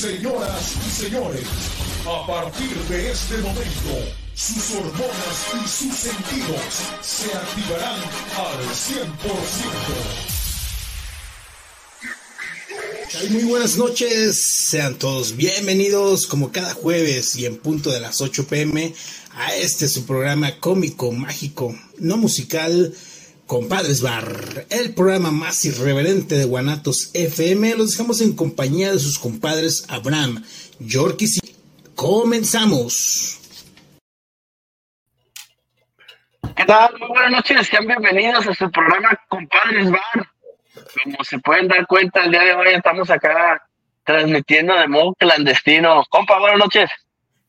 Señoras y señores, a partir de este momento, sus hormonas y sus sentidos se activarán al 100%. Muy buenas noches, sean todos bienvenidos como cada jueves y en punto de las 8 pm a este su programa cómico, mágico, no musical, Compadres Bar, el programa más irreverente de Guanatos FM. Los dejamos en compañía de sus compadres Abraham, Yorkis y comenzamos. ¿Qué tal? Muy buenas noches, sean bienvenidos a su programa Compadres Bar. Como se pueden dar cuenta, el día de hoy estamos acá transmitiendo de modo clandestino. Compa, buenas noches.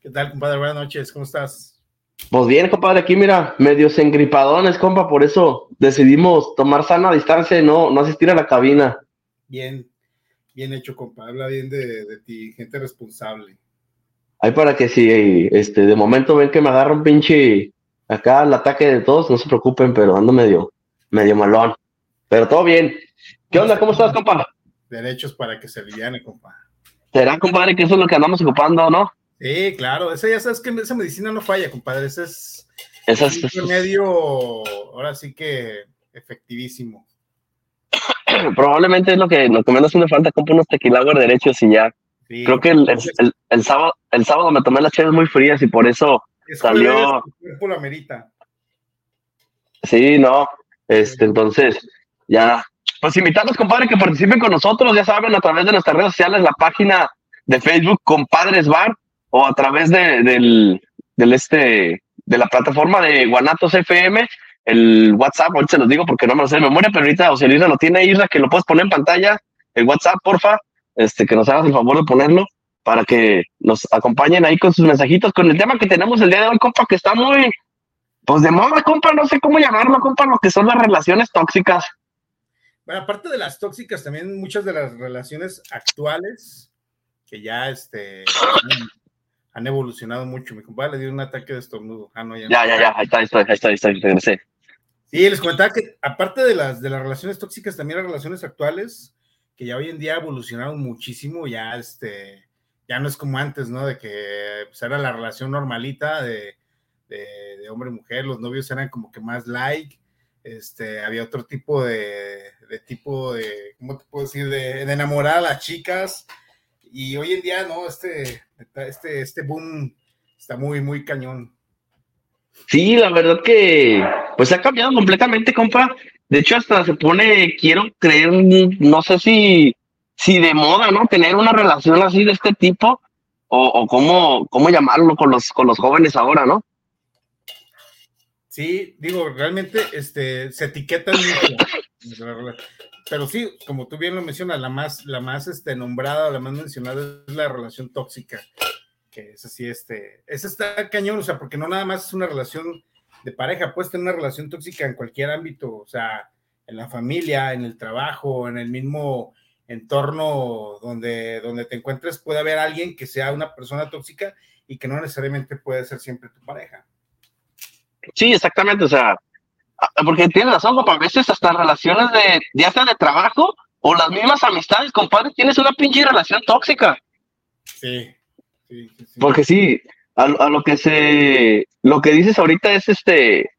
¿Qué tal, compadre? Buenas noches, ¿cómo estás? Pues bien, compadre, aquí mira, medios engripadones, compa, por eso decidimos tomar sana distancia y no, no asistir a la cabina. Bien, bien hecho, compa, habla bien de, ti, gente responsable. Ahí para que si este, de momento ven que me agarra un pinche acá el ataque de todos, no se preocupen, pero ando medio, medio malón. Pero todo bien. ¿Qué onda? ¿Cómo estás, compa? Derechos para que se liviane, compa. ¿Será, compadre, que eso es lo que andamos ocupando, no? Sí, claro, esa ya sabes que esa medicina no falla, compadre, ese es, esa es un remedio, ahora sí que efectivísimo. Probablemente es lo que, lo que menos me falta, compro unos tequilagos derechos y ya. Creo que el, el, sábado, el sábado me tomé las chaves muy frías y por eso salió. la merita. Sí, no, este, entonces, ya. Pues invitarlos, compadre, que participen con nosotros, ya saben, a través de nuestras redes sociales, la página de Facebook Compadres Bar, o a través de, del, del este, de la plataforma de Guanatos FM, el WhatsApp, ahorita se los digo porque no me lo sé de memoria, pero ahorita Luis lo tiene, Isra, que lo puedes poner en pantalla, el WhatsApp, porfa, este, que nos hagas el favor de ponerlo para que nos acompañen ahí con sus mensajitos, con el tema que tenemos el día de hoy, compa, que está muy, pues de moda, compa, no sé cómo llamarlo, compa, lo que son las relaciones tóxicas. Bueno, aparte de las tóxicas, también muchas de las relaciones actuales, que ya este, han evolucionado mucho. Mi compadre le dio un ataque de estornudo. Ah, no, ya, ya, ya, ya, ahí está, ahí está, ahí está, ahí está, regresé. Sí, les comentaba que aparte de las, de las relaciones tóxicas, también las relaciones actuales, que ya hoy en día evolucionaron muchísimo, ya este, ya no es como antes, ¿no? De que pues, era la relación normalita de, de, hombre-mujer, los novios eran como que más like, este, había otro tipo de, de tipo de, ¿cómo te puedo decir? De, de enamorar a las chicas, y hoy en día, ¿no? Este, este, este boom está muy, muy cañón. Sí, la verdad que pues ha cambiado completamente, compa. De hecho, hasta se pone, quiero creer, no sé si, si de moda, ¿no? Tener una relación así de este tipo, o, o cómo, cómo llamarlo con los, con los jóvenes ahora, ¿no? Sí, digo, realmente este, se etiquetan mucho pero sí, como tú bien lo mencionas, la más, la más este, nombrada, la más mencionada es la relación tóxica, que es así, este, esa está cañón, o sea, porque no nada más es una relación de pareja, puedes tener una relación tóxica en cualquier ámbito, o sea, en la familia, en el trabajo, en el mismo entorno donde, donde te encuentres, puede haber alguien que sea una persona tóxica y que no necesariamente puede ser siempre tu pareja. Sí, exactamente, o sea, porque tienes razón, compa, a veces hasta relaciones de, ya sea de trabajo o las mismas amistades, compadre, tienes una pinche relación tóxica. Sí, sí, sí, Porque sí, a, lo que se, lo que dices ahorita es este,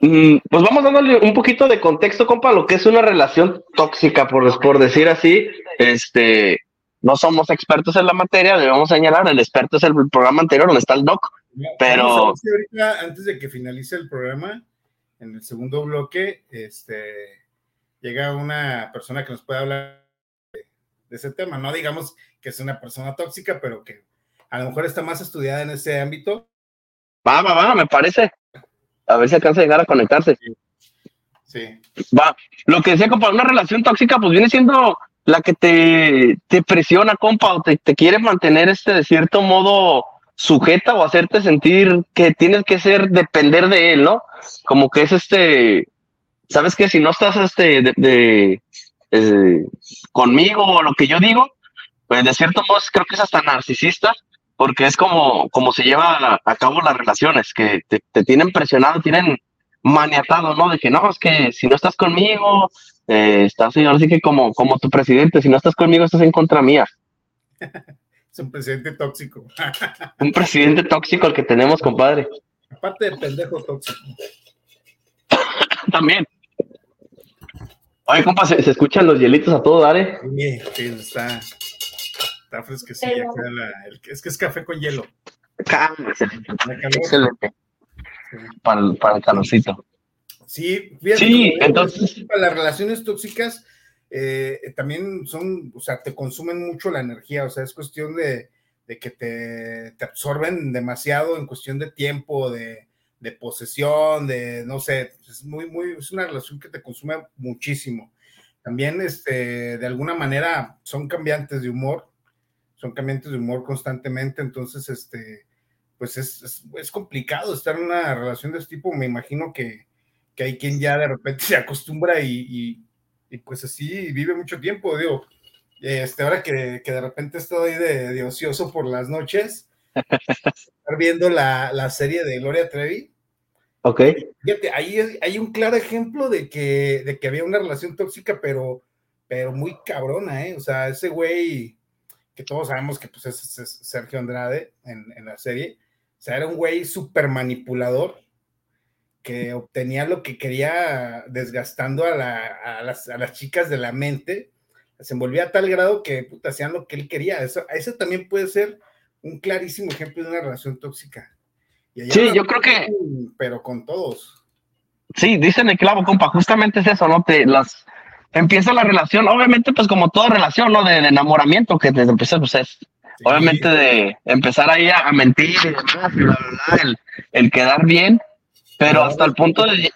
mm, pues vamos dándole un poquito de contexto, compa, a lo que es una relación tóxica, por, por decir así, este, no somos expertos en la materia, debemos señalar, el experto es el programa anterior donde está el doc, pero... antes de que finalice el programa, en el segundo bloque, este, llega una persona que nos puede hablar de, ese tema. No digamos que es una persona tóxica, pero que a lo mejor está más estudiada en ese ámbito. Va, va, va, me parece. A ver si alcanza a llegar a conectarse. Sí. Va. Lo que decía, compa, una relación tóxica, pues viene siendo la que te, te presiona, compa, o te, te quiere mantener este de cierto modo sujeta o hacerte sentir que tienes que ser, depender de él, ¿no? Como que es este, sabes que si no estás este, de, eh, conmigo o lo que yo digo, pues de cierto modo creo que es hasta narcisista, porque es como, como se lleva a, cabo las relaciones, que te, tienen presionado, tienen maniatado, ¿no? De que no, es que si no estás conmigo, eh, estás, ahora sí que como, como tu presidente, si no estás conmigo, estás en contra mía. es un presidente tóxico. un presidente tóxico el que tenemos, compadre. Aparte de pendejo tóxico. También. Oye, compa, ¿se, escuchan los hielitos a todo dale? Sí, está, está fresquecilla. es que es café con hielo. Excelente. Para, el, para el calorcito. Sí, sí, entonces. Las relaciones tóxicas eh, también son, o sea, te consumen mucho la energía, o sea, es cuestión de, que te, te, absorben demasiado en cuestión de tiempo, de, de, posesión, de, no sé, es muy, muy, es una relación que te consume muchísimo. También, este, de alguna manera, son cambiantes de humor, son cambiantes de humor constantemente, entonces, este, pues es, es, complicado estar en una relación de este tipo, me imagino que, que hay quien ya de repente se acostumbra y pues así vive mucho tiempo, digo, este, ahora que, que de repente estoy de, de, ocioso por las noches, estar viendo la, la, serie de Gloria Trevi. Ok. Fíjate, ahí hay un claro ejemplo de que, de que había una relación tóxica, pero, pero muy cabrona, ¿eh? O sea, ese güey, que todos sabemos que pues, es, Sergio Andrade en, en, la serie, o sea, era un güey súper manipulador, que obtenía lo que quería desgastando a, las, chicas de la mente, se envolvía a tal grado que hacían lo que él quería. Eso, también puede ser un clarísimo ejemplo de una relación tóxica. sí, yo creo que... Pero con todos. Sí, dicen el clavo, compa, justamente es eso, ¿no? Te, las, empieza la relación, obviamente, pues como toda relación, ¿no? De, enamoramiento, que desde empezar, pues es, obviamente, de empezar ahí a, mentir el, el quedar bien, pero hasta el punto de,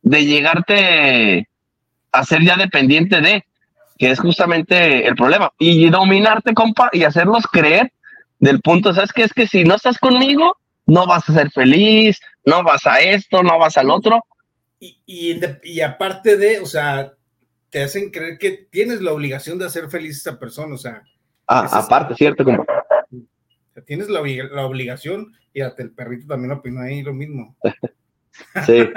de llegarte a ser ya dependiente de, que es justamente el problema, y dominarte, compa, y hacerlos creer del punto, ¿sabes qué? Es que si no estás conmigo, no vas a ser feliz, no vas a esto, no vas al otro. Y, y, aparte de, o sea, te hacen creer que tienes la obligación de hacer feliz a esa persona, o sea. Ah, aparte, cierto, compa. tienes la, la obligación, y hasta el perrito también opinó ahí lo mismo. Sí,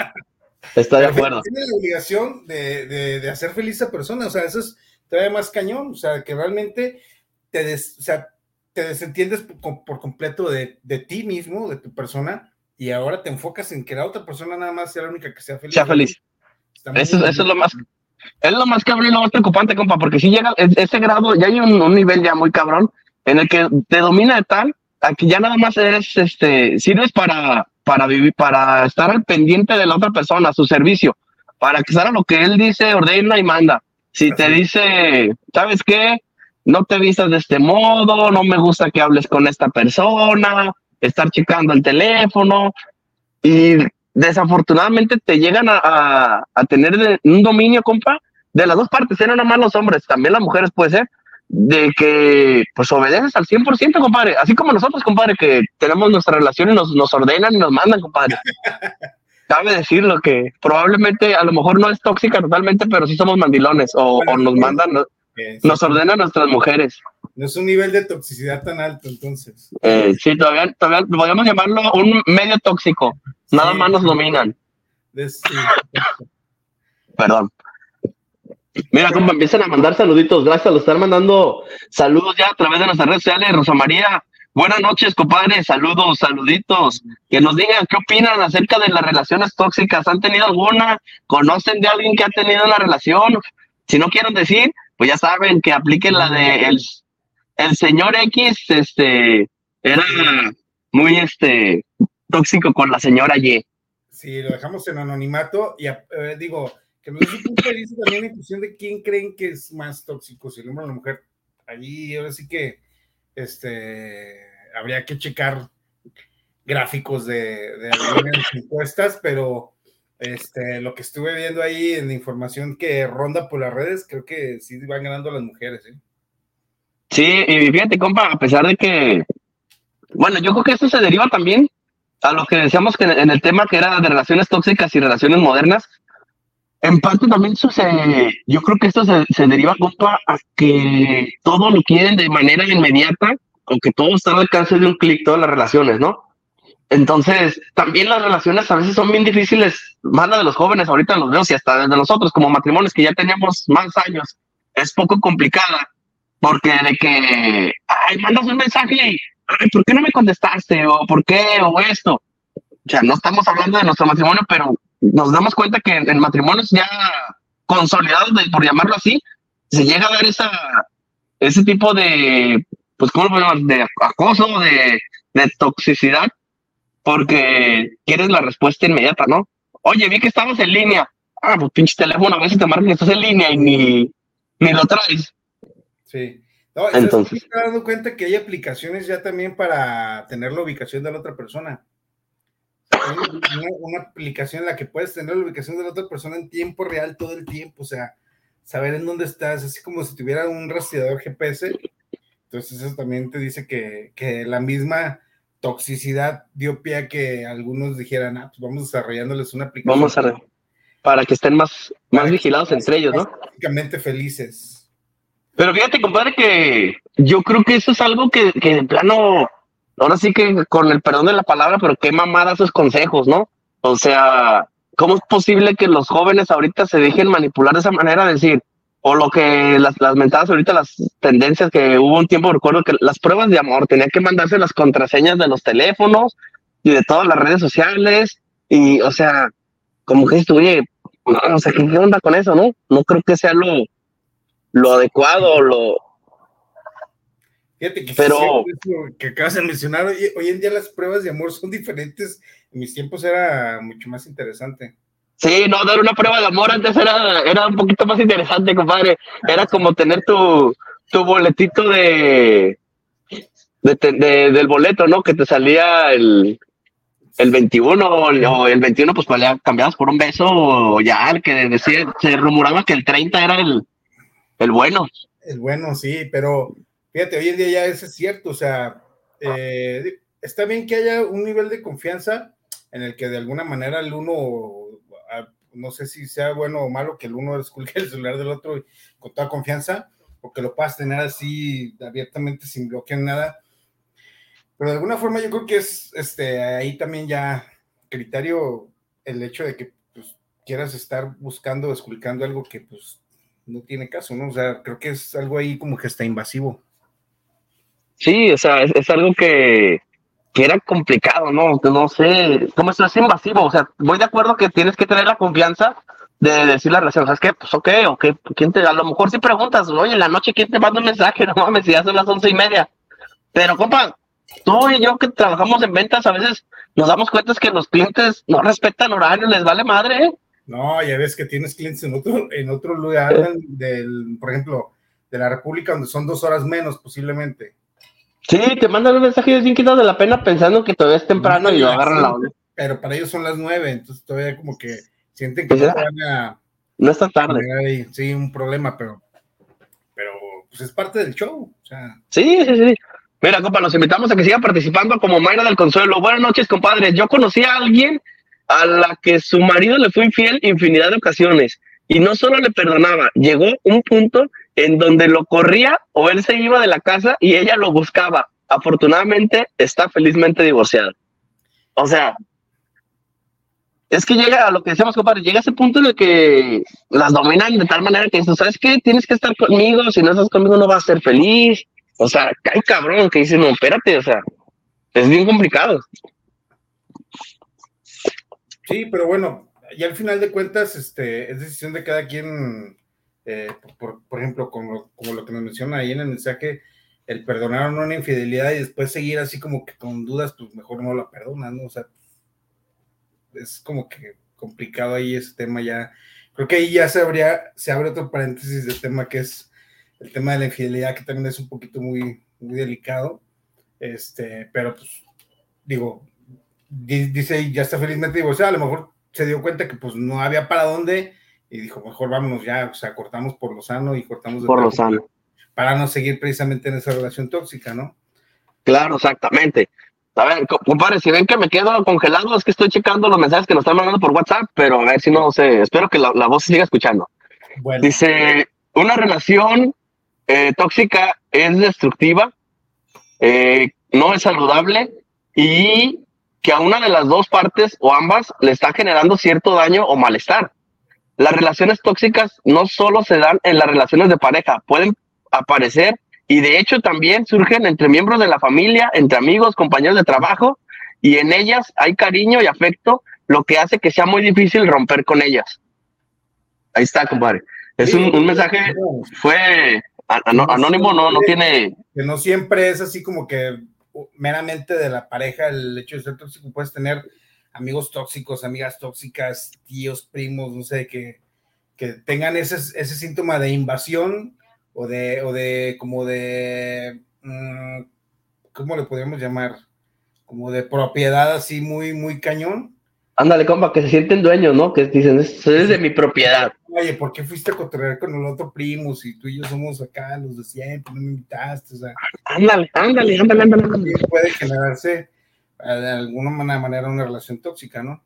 estoy de acuerdo. Tienes la obligación de, de, hacer feliz a persona, o sea, eso es todavía más cañón, o sea, que realmente te, des, o sea, te desentiendes por, completo de, de, ti mismo, de tu persona, y ahora te enfocas en que la otra persona nada más sea la única que sea feliz. Sea feliz. Eso, eso, es lo más, es lo más cabrón y lo más preocupante, compa, porque si llega ese grado, ya hay un, un, nivel ya muy cabrón en el que te domina de tal a que ya nada más eres, este, sirves para, para vivir, para estar al pendiente de la otra persona, su servicio, para que sea lo que él dice, ordena y manda. Si te dice, ¿sabes qué? No te vistas de este modo, no me gusta que hables con esta persona, estar checando el teléfono y desafortunadamente te llegan a, a, tener un dominio, compa, de las dos partes, eran nada más los hombres, también las mujeres puede ser, de que pues obedeces al 100%, compadre. Así como nosotros, compadre, que tenemos nuestra relación y nos, nos ordenan y nos mandan, compadre. Cabe decirlo que probablemente a lo mejor no es tóxica totalmente, pero sí somos mandilones o, nos mandan, nos ordenan nuestras mujeres. No es un nivel de toxicidad tan alto, entonces. Eh, sí, todavía, todavía podríamos llamarlo un medio tóxico. Nada más nos dominan. Perdón. Mira, compa, empiezan a mandar saluditos. Gracias, lo están mandando saludos ya a través de nuestras redes sociales. Rosa María, buenas noches, compadre. Saludos, saluditos. Que nos digan qué opinan acerca de las relaciones tóxicas. ¿Han tenido alguna? ¿Conocen de alguien que ha tenido una relación? Si no quieren decir, pues ya saben que apliquen la de el, señor X, este, era muy este tóxico con la señora Y. Sí, lo dejamos en anonimato y eh, digo, que me un punto de también en cuestión de quién creen que es más tóxico, si el hombre o la mujer. Allí ahora sí que este, habría que checar gráficos de, de algunas encuestas, pero este, lo que estuve viendo ahí en información que ronda por las redes, creo que sí van ganando las mujeres. ¿eh? Sí, y fíjate, compa, a pesar de que, bueno, yo creo que esto se deriva también a lo que decíamos que en el tema que era de relaciones tóxicas y relaciones modernas, en parte también sucede, yo creo que esto se, deriva compa, a que todo lo quieren de manera inmediata, aunque todo está al alcance de un clic, todas las relaciones, ¿no? Entonces, también las relaciones a veces son bien difíciles, más la de los jóvenes, ahorita los veo, y hasta de nosotros como matrimonios que ya teníamos más años, es poco complicada, Porque de que, ay, mandas un mensaje y, ay, ¿por qué no me contestaste? O ¿por qué? O esto. O sea, no estamos hablando de nuestro matrimonio, pero nos damos cuenta que en matrimonios ya consolidados, por llamarlo así, se llega a dar esa, ese tipo de, pues, ¿cómo lo podemos De acoso, de, de toxicidad, porque quieres la respuesta inmediata, ¿no? Oye, vi que estabas en línea. Ah, pues pinche teléfono, a veces te marcan que estás en línea y ni, ni lo traes. Sí. No, Entonces. Estoy dando cuenta que hay aplicaciones ya también para tener la ubicación de la otra persona. Una, una, aplicación en la que puedes tener la ubicación de la otra persona en tiempo real todo el tiempo, o sea, saber en dónde estás, así como si tuviera un rastreador GPS. Entonces eso también te dice que, que la misma toxicidad dio pie a que algunos dijeran, ah, pues vamos desarrollándoles una aplicación. Vamos a para que estén más, más vigilados entre ellos, ¿no? Prácticamente felices. Pero fíjate, compadre, que yo creo que eso es algo que, que de plano, ahora sí que con el perdón de la palabra, pero qué mamada esos consejos, ¿no? O sea, ¿cómo es posible que los jóvenes ahorita se dejen manipular de esa manera? De decir, o lo que las, las mentadas ahorita, las tendencias que hubo un tiempo, recuerdo que las pruebas de amor, tenía que mandarse las contraseñas de los teléfonos y de todas las redes sociales, y o sea, como que oye, o sea, ¿qué onda con eso, no? No creo que sea lo, lo adecuado, lo... Fíjate que pero que acabas de mencionar, hoy, hoy en día las pruebas de amor son diferentes, en mis tiempos era mucho más interesante. Sí, no, dar una prueba de amor antes era, era un poquito más interesante, compadre. Era como tener tu, tu boletito de, de, del boleto, ¿no? Que te salía el, el 21 o el 21, pues cambiabas por un beso o ya el que decía, se rumoraba que el 30 era el, el bueno. El bueno, sí, pero fíjate, hoy en día ya eso es cierto, o sea, eh, está bien que haya un nivel de confianza en el que de alguna manera el uno no sé si sea bueno o malo que el uno escuche el celular del otro con toda confianza, o que lo puedas tener así abiertamente sin bloquear nada. Pero de alguna forma yo creo que es este, ahí también ya criterio el hecho de que pues, quieras estar buscando, esculcando algo que pues no tiene caso, ¿no? O sea, creo que es algo ahí como que está invasivo. Sí, o sea, es algo que, que era complicado, ¿no? No sé, cómo eso es invasivo, o sea, voy de acuerdo que tienes que tener la confianza de decir la relación, ¿sabes qué? Pues ok, ok, ¿quién te, a lo mejor si preguntas, oye, en la noche, ¿quién te manda un mensaje? No mames, si ya son las once y media. Pero, compa, tú y yo que trabajamos en ventas, a veces nos damos cuenta que los clientes no respetan horarios, les vale madre, ¿eh? No, ya ves que tienes clientes en otro, en otro lugar, del, por ejemplo, de la República, donde son dos horas menos posiblemente. Sí, te mandan un mensaje de 100 de la pena pensando que todavía es temprano y lo agarran la onda. Pero para ellos son las nueve, entonces todavía como que sienten que pues no van a. No está tarde. sí, un problema, pero. Pero pues es parte del show. O sea. Sí, sí, sí. Mira, compa, los invitamos a que sigan participando como Mayra del Consuelo. Buenas noches, compadres. Yo conocí a alguien a la que su marido le fue infiel infinidad de ocasiones y no solo le perdonaba, llegó un punto en donde lo corría o él se iba de la casa y ella lo buscaba. Afortunadamente está felizmente divorciado. O sea, es que llega a lo que decíamos, compadre, llega a ese punto en el que las dominan de tal manera que ¿sabes qué? Tienes que estar conmigo, si no estás conmigo no vas a ser feliz. O sea, hay cabrón que dice, no, espérate, o sea, es bien complicado. Sí, pero bueno, y al final de cuentas, este, es decisión de cada quien eh, por, ejemplo, como, como, lo que nos menciona ahí en el mensaje, el perdonar una infidelidad y después seguir así como que con dudas, pues mejor no la perdonas, ¿no? O sea, es como que complicado ahí ese tema ya. Creo que ahí ya se, habría, se abre otro paréntesis del tema que es el tema de la infidelidad, que también es un poquito muy, muy delicado. Este, pero pues, digo, dice, ya está felizmente divorciado, a lo mejor se dio cuenta que pues no había para dónde y dijo, mejor vámonos ya, o sea, cortamos por lo sano y cortamos por lo sano. Para no seguir precisamente en esa relación tóxica, ¿no? Claro, exactamente. A ver, compadre, si ven que me quedo congelado, es que estoy checando los mensajes que nos están mandando por WhatsApp, pero a ver si no sé, espero que la, voz se siga escuchando. Dice, una relación eh, tóxica es destructiva, eh, no es saludable y que a una de las dos partes o ambas le está generando cierto daño o malestar. Las relaciones tóxicas no solo se dan en las relaciones de pareja, pueden aparecer y de hecho también surgen entre miembros de la familia, entre amigos, compañeros de trabajo, y en ellas hay cariño y afecto, lo que hace que sea muy difícil romper con ellas. Ahí está, compadre. Es un, un mensaje, fue anónimo, no, no tiene... Que no siempre es así como que meramente de la pareja el hecho de ser tóxico, puedes tener amigos tóxicos, amigas tóxicas, tíos, primos, no sé, que, que tengan ese, ese síntoma de invasión o de, o de como de, mm, ¿cómo le podríamos llamar? Como de propiedad así muy, muy cañón. Ándale, compa, que se sienten dueños, ¿no? Que dicen, eso es de mi propiedad. Oye, ¿por qué fuiste a cotorrear con el otro primo si tú y yo somos acá los de siempre, no me invitaste? O sea, ándale, ándale, ándale, ándale. Puede generarse de alguna manera una relación tóxica, ¿no?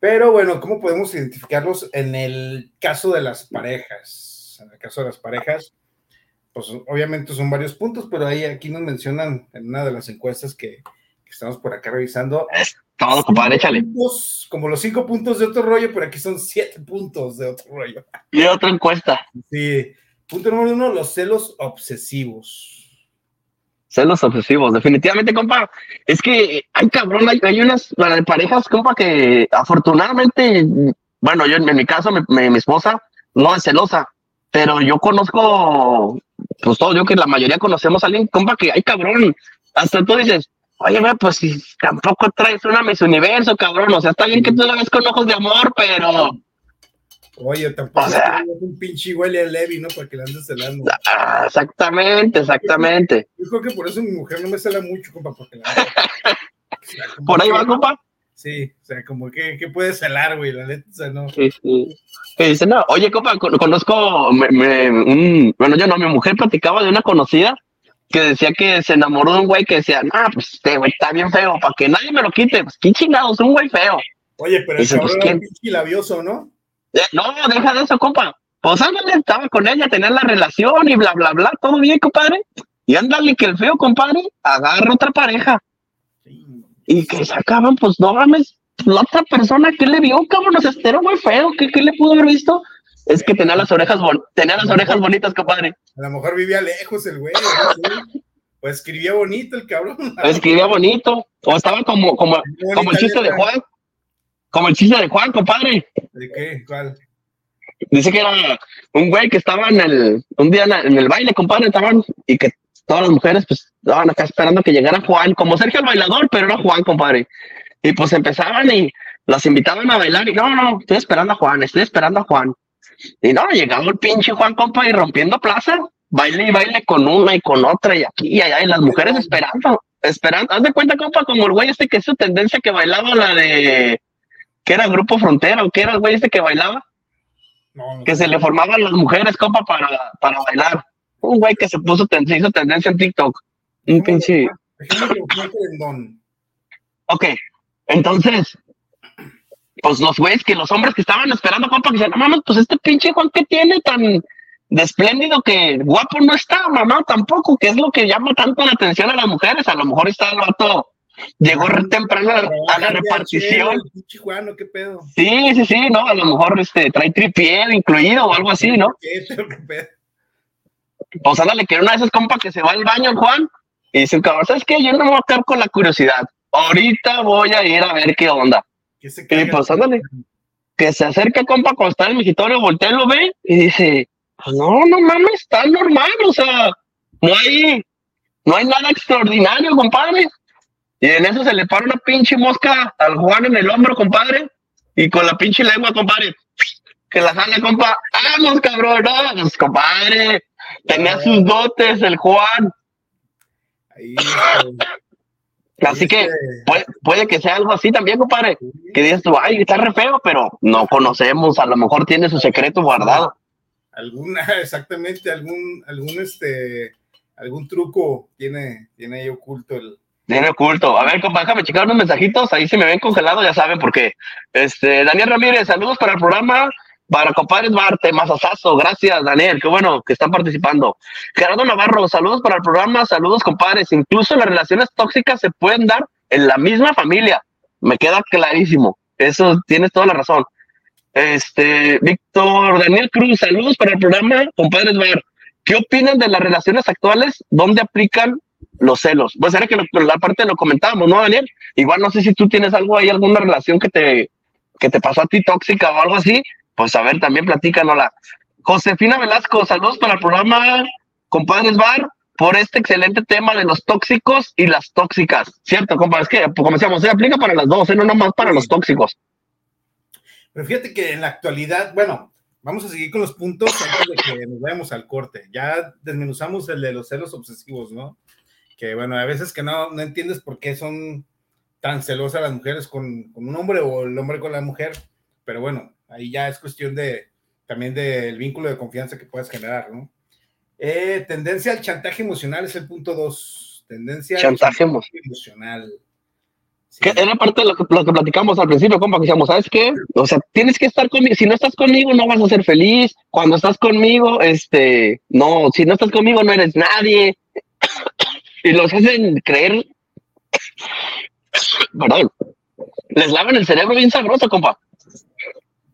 Pero bueno, ¿cómo podemos identificarlos en el caso de las parejas? En el caso de las parejas, pues obviamente son varios puntos, pero ahí aquí nos mencionan en una de las encuestas que, estamos por acá revisando. Es todo, compadre, échale. como los cinco puntos de otro rollo, pero aquí son siete puntos de otro rollo. Y otra encuesta. Sí. Punto número uno, los celos obsesivos. Celos obsesivos, definitivamente, compa. Es que hay cabrón, hay, unas parejas, compa, que afortunadamente, bueno, yo en mi caso, mi esposa no es celosa, pero yo conozco pues todo, yo que la mayoría conocemos a alguien, compa, que hay cabrón. Hasta tú dices, oye, pues si tampoco traes una Miss Universo, cabrón. O sea, está bien que tú la ves con ojos de amor, pero. Oye, tampoco o sea, un pinche William Levy, ¿no? Para que la andes celando. Ah, exactamente, exactamente. Yo creo que por eso mi mujer no me cela mucho, compa, porque la. por ahí va, compa. Sí, o sea, como que, que puede celar, güey, la neta, o sea, no. Sí, sí. dice, no, oye, compa, conozco, me, un, bueno, yo no, mi mujer platicaba de una conocida que decía que se enamoró de un güey que decía, ah, pues este güey está bien feo, para que nadie me lo quite, pues qué chingados, un güey feo. Oye, pero el cabrón pues, era pinche labioso, ¿no? No, deja de eso, compa. Pues ándale, estaba con ella, tenía la relación y bla, bla, bla, todo bien, compadre. Y ándale que el feo, compadre, agarra otra pareja y que se acaban, pues no mames, la otra persona que le vio, cabrón, se esteró muy feo, ¿qué, ¿qué, le pudo haber visto? Es que tenía las orejas, tenía las orejas bonitas, compadre. A lo mejor vivía lejos el güey, o escribía bonito el cabrón. escribía bonito, o estaba como, como, como el chiste de Juan, como el chiste de Juan, compadre. ¿De qué? ¿Cuál? Dice que era un güey que estaba en el, un día en el baile, compadre, estaban, y que todas las mujeres pues estaban acá esperando que llegara Juan, como Sergio el bailador, pero era Juan, compadre. Y pues empezaban y las invitaban a bailar y no, no, estoy esperando a Juan, estoy esperando a Juan. Y no, llegaba el pinche Juan, compa, y rompiendo plaza, baile y baile con una y con otra y aquí y allá, y las mujeres esperando, esperando. Haz de cuenta, compa, como el güey este que es su tendencia que bailaba la de, que era Grupo Frontera, o que era el güey este que bailaba, que se le formaban las mujeres, compa, para, para bailar un güey que se puso se hizo tendencia en TikTok. Un pinche. Ok, entonces, pues los güeyes que los hombres que estaban esperando, compa, que decían, no pues este pinche Juan que tiene tan de espléndido que guapo no está, mamá, tampoco, que es lo que llama tanto la atención a las mujeres. A lo mejor está el vato, llegó temprano a, la repartición. ¿qué pedo? Sí, sí, sí, no, a lo mejor este, trae tripié incluido o algo así, ¿no? ¿Qué pedo? Pues ándale, que una de esas compas que se va al baño, Juan, y dice, cabrón, ¿sabes qué? Yo no me voy a quedar con la curiosidad. Ahorita voy a ir a ver qué onda. y pues ándale, que se acerca, compa, cuando está en el migitorio, voltea y lo ve, y dice, pues no, no mames, está normal, o sea, no hay, no hay nada extraordinario, compadre. Y en eso se le para una pinche mosca al Juan en el hombro, compadre, y con la pinche lengua, compadre, que la sale, compa, vamos, cabrón, no, pues, compadre, Tenía sus dotes el Juan. Así que puede, que sea algo así también, compadre. Que dices tú, ay, está re feo, pero no conocemos, a lo mejor tiene su secreto guardado. Alguna, exactamente, algún, algún este, algún truco tiene, tiene ahí oculto el. Tiene oculto. A ver, compadre, déjame checar unos mensajitos. Ahí si me ven congelado, ya saben por qué. Este, Daniel Ramírez, saludos para el programa. Para compadres Marte, Mazazazo, gracias Daniel, qué bueno que están participando. Gerardo Navarro, saludos para el programa, saludos compadres. Incluso las relaciones tóxicas se pueden dar en la misma familia, me queda clarísimo. Eso tienes toda la razón. Este, Víctor Daniel Cruz, saludos para el programa, compadres Bar. ¿qué opinan de las relaciones actuales donde aplican los celos? Pues era que la parte lo comentábamos, ¿no, Daniel? Igual no sé si tú tienes algo ahí, alguna relación que te, que te pasó a ti tóxica o algo así. Pues a ver, también platícanosla. Josefina Velasco, saludos para el programa Compadres Bar por este excelente tema de los tóxicos y las tóxicas. Cierto, compa, es que, como decíamos, se aplica para las dos, ¿eh? no nomás para los tóxicos. Pero fíjate que en la actualidad, bueno, vamos a seguir con los puntos antes de que nos vayamos al corte. Ya desmenuzamos el de los celos obsesivos, ¿no? Que bueno, a veces que no, no entiendes por qué son tan celosas las mujeres con, con un hombre o el hombre con la mujer, pero bueno, ahí ya es cuestión de también del vínculo de confianza que puedes generar, ¿no? Eh, tendencia al chantaje emocional es el punto dos. Tendencia chantaje al chantaje emocional. Que era parte de lo que, platicamos al principio, compa, que decíamos, ¿sabes qué? O sea, tienes que estar conmigo. Si no estás conmigo, no vas a ser feliz. Cuando estás conmigo, este, no, si no estás conmigo, no eres nadie. Y los hacen creer, perdón, les lavan el cerebro bien sabroso, compa.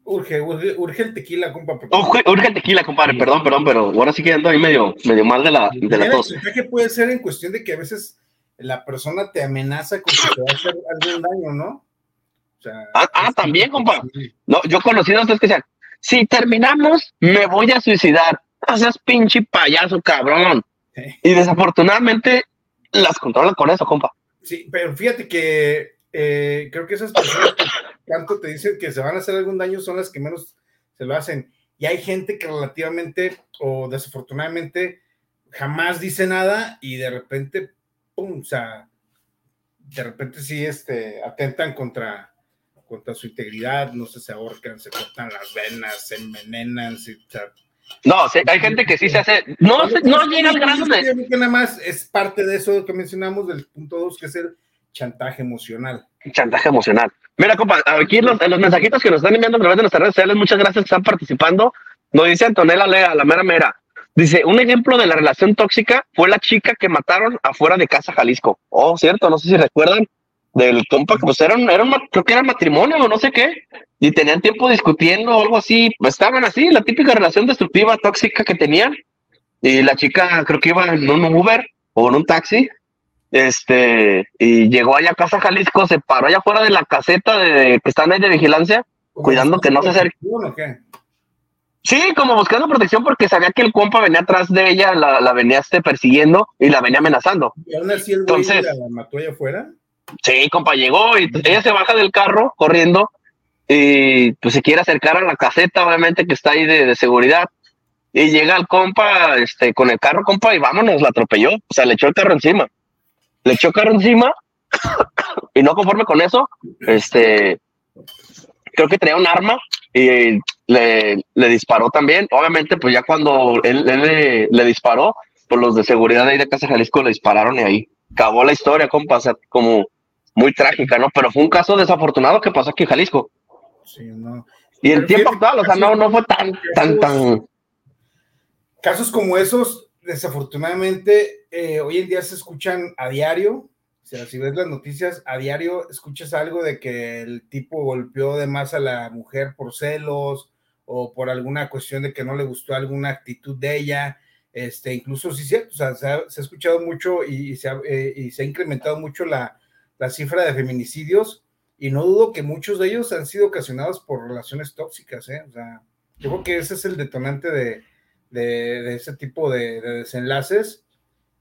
Urge, urge, el tequila, compa. Urge, el tequila, compadre, perdón, perdón, pero ahora sí que ando ahí medio, medio mal de la, de la tos. El puede ser en cuestión de que a veces la persona te amenaza con que te va a hacer algún daño, ¿no? O sea, ah, ah también, compa. No, yo conocí a ustedes que decían, si terminamos, me voy a suicidar. No seas pinche payaso, cabrón. Y desafortunadamente las controlan con eso, compa. Sí, pero fíjate que eh, creo que esas personas que tanto te dicen que se van a hacer algún daño son las que menos se lo hacen. Y hay gente que relativamente o desafortunadamente jamás dice nada y de repente, pum, o sea, de repente sí este, atentan contra, contra su integridad, no sé, se ahorcan, se cortan las venas, se envenenan, se, no, hay gente que sí se hace. No, no llega al grado de. nada más es parte de eso que mencionamos del punto 2, que es el chantaje emocional. Chantaje emocional. Mira, compa, aquí en los, mensajitos que nos están enviando a través de nuestras redes sociales, muchas gracias que están participando. Nos dice Antonella Lea, la mera mera. Dice, un ejemplo de la relación tóxica fue la chica que mataron afuera de Casa Jalisco. Oh, cierto, no sé si recuerdan del compa, que pues era, era creo que era matrimonio o no sé qué, y tenían tiempo discutiendo o algo así, estaban así, la típica relación destructiva, tóxica que tenían, y la chica creo que iba en un Uber o en un taxi, este, y llegó allá a Casa Jalisco, se paró allá afuera de la caseta de, que están ahí de vigilancia, cuidando que no se acerque. Sí, como buscando protección porque sabía que el compa venía atrás de ella, la, venía este persiguiendo y la venía amenazando. ¿Y aún así el Entonces, la mató allá afuera? Sí, compa, llegó y ella se baja del carro corriendo y pues se quiere acercar a la caseta, obviamente que está ahí de, seguridad. Y llega el compa este, con el carro, compa, y vámonos, la atropelló. O sea, le echó el carro encima le echó carro encima y no conforme con eso, este, creo que tenía un arma y le, le disparó también. Obviamente, pues ya cuando él, le, disparó, pues los de seguridad ahí de Casa Jalisco le dispararon y ahí acabó la historia, compa, o sea, como muy trágica, ¿no? Pero fue un caso desafortunado que pasó aquí en Jalisco. Sí, no. Y el tiempo actual, o sea, no, no fue tan, tan, tan. Casos como esos desafortunadamente, eh, hoy en día se escuchan a diario. O sea, si ves las noticias a diario, escuchas algo de que el tipo golpeó de más a la mujer por celos o por alguna cuestión de que no le gustó alguna actitud de ella. Este, incluso sí, cierto, o sea, se ha, escuchado mucho y, se ha, eh, y, se ha, incrementado mucho la, la cifra de feminicidios y no dudo que muchos de ellos han sido ocasionados por relaciones tóxicas, ¿eh? O sea, yo creo que ese es el detonante de, de, ese tipo de, desenlaces.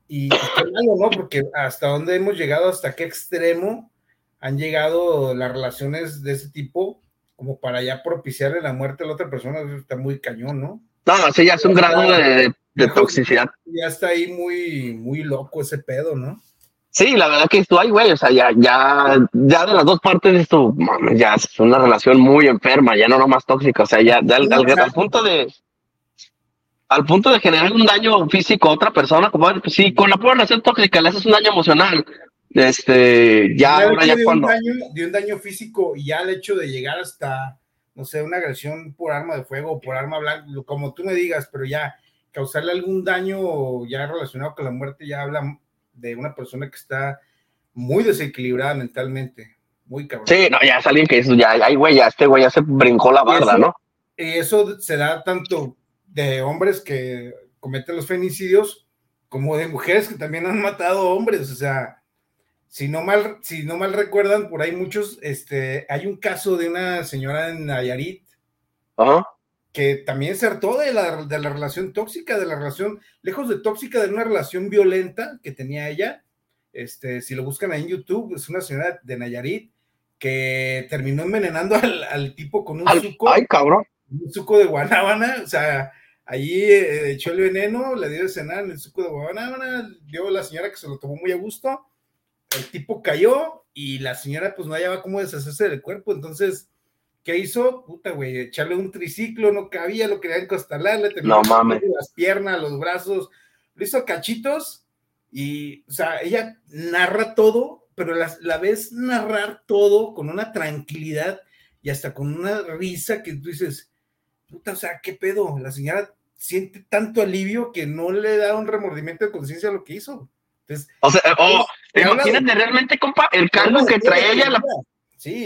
Y qué malo, ¿no? Porque hasta dónde hemos llegado, hasta qué extremo han llegado las relaciones de ese tipo, como para ya propiciarle la muerte a la otra persona, está muy cañón, ¿no? No, sí, ya es un grado de, toxicidad. Ya está ahí muy, muy loco ese pedo, ¿no? Sí, la verdad que esto hay, güey, o sea, ya, ya, ya de las dos partes esto, ya es una relación muy enferma, ya no más tóxica, o sea, ya, al punto de, al punto de generar un daño físico a otra persona, como pues sí, con la pura relación tóxica le haces un daño emocional. Este, ya ahora ya cuando. Un daño, de un daño físico y ya el hecho de llegar hasta, no sé, una agresión por arma de fuego o por arma blanca, como tú me digas, pero ya causarle algún daño ya relacionado con la muerte, ya habla de una persona que está muy desequilibrada mentalmente, muy cabrón. Sí, no, ya es alguien que eso, ya, ay, güey, ya este güey ya se brincó la barra, ¿no? Eso se da tanto de hombres que cometen los feminicidios, como de mujeres que también han matado hombres, o sea, si no mal, si no mal recuerdan, por ahí muchos, este, hay un caso de una señora en Nayarit, que también se hartó de la, de la relación tóxica, de la relación, lejos de tóxica, de una relación violenta que tenía ella, este, si lo buscan ahí en YouTube, es una señora de Nayarit que terminó envenenando al, tipo con un suco. Ay, cabrón. Un suco de guanábana, o sea, Allí eh, echó el veneno, le dio de cenar en el suco de guanábana, dio la señora que se lo tomó muy a gusto, el tipo cayó y la señora pues no hallaba cómo deshacerse del cuerpo, entonces, ¿qué hizo? Puta, güey, echarle un triciclo, no cabía, lo quería encostalar, le no, mames. las piernas, los brazos, lo hizo cachitos y, o sea, ella narra todo, pero la, la ves narrar todo con una tranquilidad y hasta con una risa que tú dices, puta, o sea, ¿qué pedo? La señora siente tanto alivio que no le da un remordimiento de conciencia a lo que hizo. Entonces, o sea, oh, imagínate realmente, compa, el cargo que traía ella,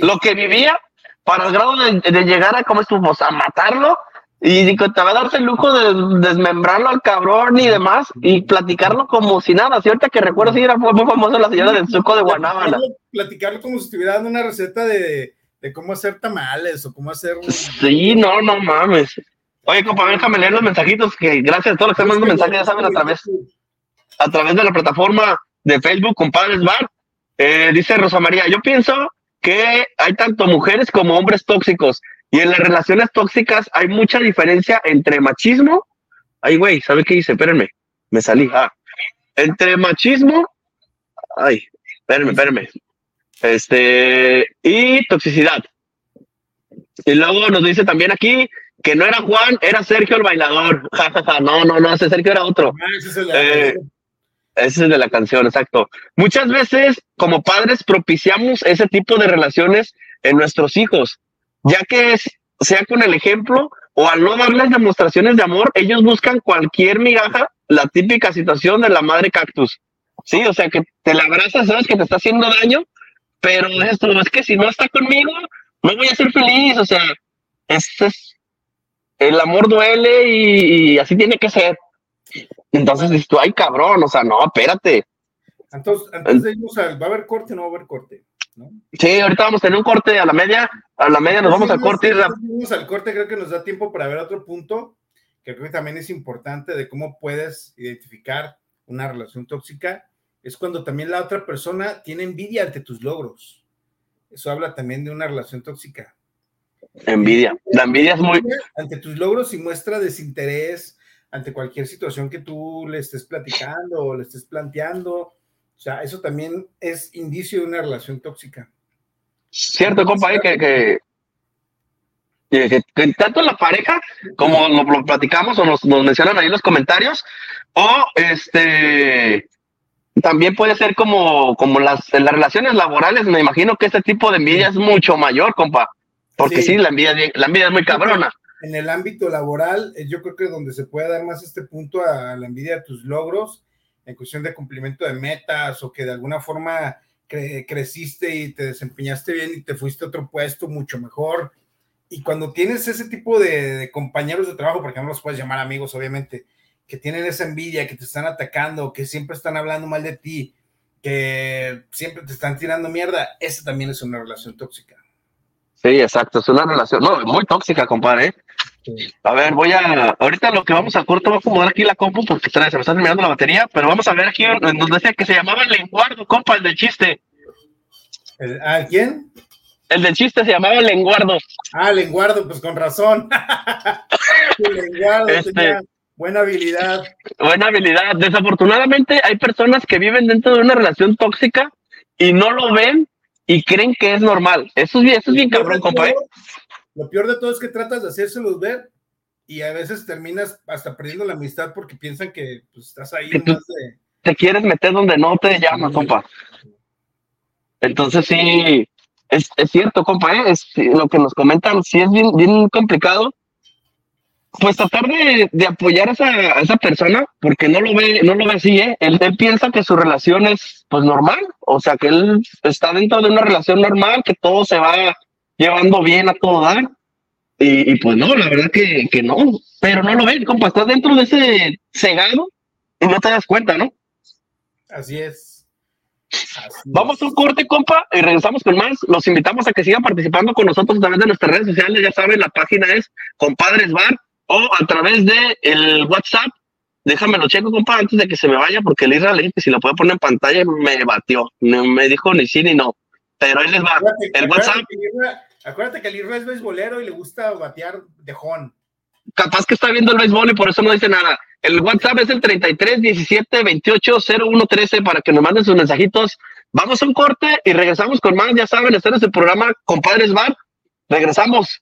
lo que vivía, para el grado de, llegar a, ¿cómo estuvimos? A matarlo, y te va a darse el lujo de desmembrarlo al cabrón y demás, y platicarlo como si nada. Cierto que recuerdo, si era muy famosa la señora del suco de Guanábana. Platicarlo como si estuviera dando una receta de, de cómo hacer tamales o cómo hacer. Sí, no, no mames. Oye, compa, déjame leer los mensajitos, que gracias a todos los que están mandando mensajes, ya saben, a través, a través de la plataforma de Facebook, compadres Bar. Eh, dice Rosa María, yo pienso que hay tanto mujeres como hombres tóxicos, y en las relaciones tóxicas hay mucha diferencia entre machismo. Ay, güey, ¿sabe qué dice? Espérenme, me salí. Ah, entre machismo. Ay, espérenme, espérenme. Este, y toxicidad. Y luego nos dice también aquí que no era Juan, era Sergio el bailador. no, no, no, ese Sergio era otro. Ah, ese es, el de eh, ese es de la canción, exacto. Muchas veces, como padres, propiciamos ese tipo de relaciones en nuestros hijos, ya que es, sea con el ejemplo o al no darles demostraciones de amor, ellos buscan cualquier migaja, la típica situación de la madre cactus. Sí, o sea, que te la abrazas, sabes que te está haciendo daño, pero esto es que si no está conmigo, no voy a ser feliz, o sea, es el amor duele y, así tiene que ser. Entonces dices tú, ay cabrón, o sea, no, espérate. Entonces, antes de irnos ¿va a haber corte o no va a haber corte? ¿no? Sí, ahorita vamos a tener un corte a la media, a la media nos vamos al corte. Vamos al corte, creo que nos da tiempo para ver otro punto que creo que también es importante de cómo puedes identificar una relación tóxica, es cuando también la otra persona tiene envidia ante tus logros. Eso habla también de una relación tóxica. Envidia. La envidia es muy. Ante tus logros y muestra desinterés ante cualquier situación que tú le estés platicando o le estés planteando. O sea, eso también es indicio de una relación tóxica. Cierto, compa, que, que, tanto la pareja como lo, platicamos o nos, nos, mencionan ahí en los comentarios, o este también puede ser como, como las, en las relaciones laborales, me imagino que este tipo de envidia es mucho mayor, compa. Porque sí, la, envidia, la envidia es muy cabrona. En el ámbito laboral, eh, yo creo que donde se puede dar más este punto a la envidia de tus logros, en cuestión de cumplimiento de metas o que de alguna forma creciste y te desempeñaste bien y te fuiste a otro puesto mucho mejor. Y cuando tienes ese tipo de, compañeros de trabajo, porque no los puedes llamar amigos, obviamente, que tienen esa envidia, que te están atacando, que siempre están hablando mal de ti, que siempre te están tirando mierda, esa también es una relación tóxica. Sí, exacto, es una relación, no, muy tóxica, compadre. ¿eh? A ver, voy a, ahorita lo que vamos a corto, voy a acomodar aquí la compu porque se me está terminando la batería, pero vamos a ver aquí, nos decía que se llamaba el lenguardo, compa, el del chiste. ¿El, ¿A quién? El del chiste se llamaba el lenguardo. Ah, lenguardo, pues con razón. lenguardo este, buena habilidad. Buena habilidad. Desafortunadamente hay personas que viven dentro de una relación tóxica y no lo ven y creen que es normal. Eso es bien, eso es bien cabrón, compa. ¿eh? Lo peor de todo es que tratas de hacérselos ver y a veces terminas hasta perdiendo la amistad porque piensan que pues, estás ahí. Te quieres meter donde no te llaman, compa. Entonces sí, es, es cierto, compa, ¿eh? es, lo que nos comentan, sí es bien, bien complicado pues tratar de, de apoyar a esa, a esa, persona, porque no lo ve, no lo ve así, ¿eh? Él, él, piensa que su relación es pues normal, o sea que él está dentro de una relación normal, que todo se va llevando bien a todo dar, Y, pues no, la verdad que, que no, pero no lo ven, compa, estás dentro de ese cegado y no te das cuenta, ¿no? Así es. Vamos a un corte, compa, y regresamos con más. Los invitamos a que sigan participando con nosotros a través de nuestras redes sociales. Ya saben, la página es Compadres Bar o a través de el WhatsApp. Déjamelo checo, compa, antes de que se me vaya, porque el Israel que si lo puede poner en pantalla me batió. No me dijo ni sí ni no. Pero ahí les va. el WhatsApp. Acuérdate que el Israel es beisbolero y le gusta batear de jón. Capaz que está viendo el béisbol y por eso no dice nada. El WhatsApp es el 33 17 28 01 13 para que nos manden sus mensajitos. Vamos a un corte y regresamos con más. Ya saben, este es el programa Compadres Bar. Regresamos.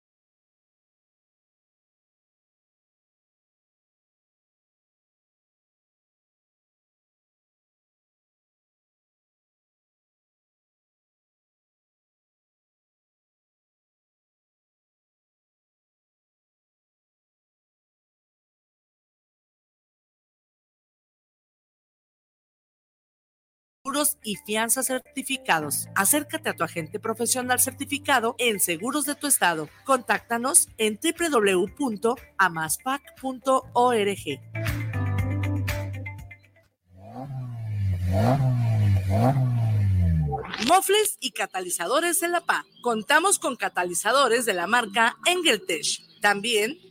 y fianzas certificados. Acércate a tu agente profesional certificado en Seguros de tu Estado. Contáctanos en www.amaspac.org. Mofles y catalizadores en la PA. Contamos con catalizadores de la marca Engeltech. También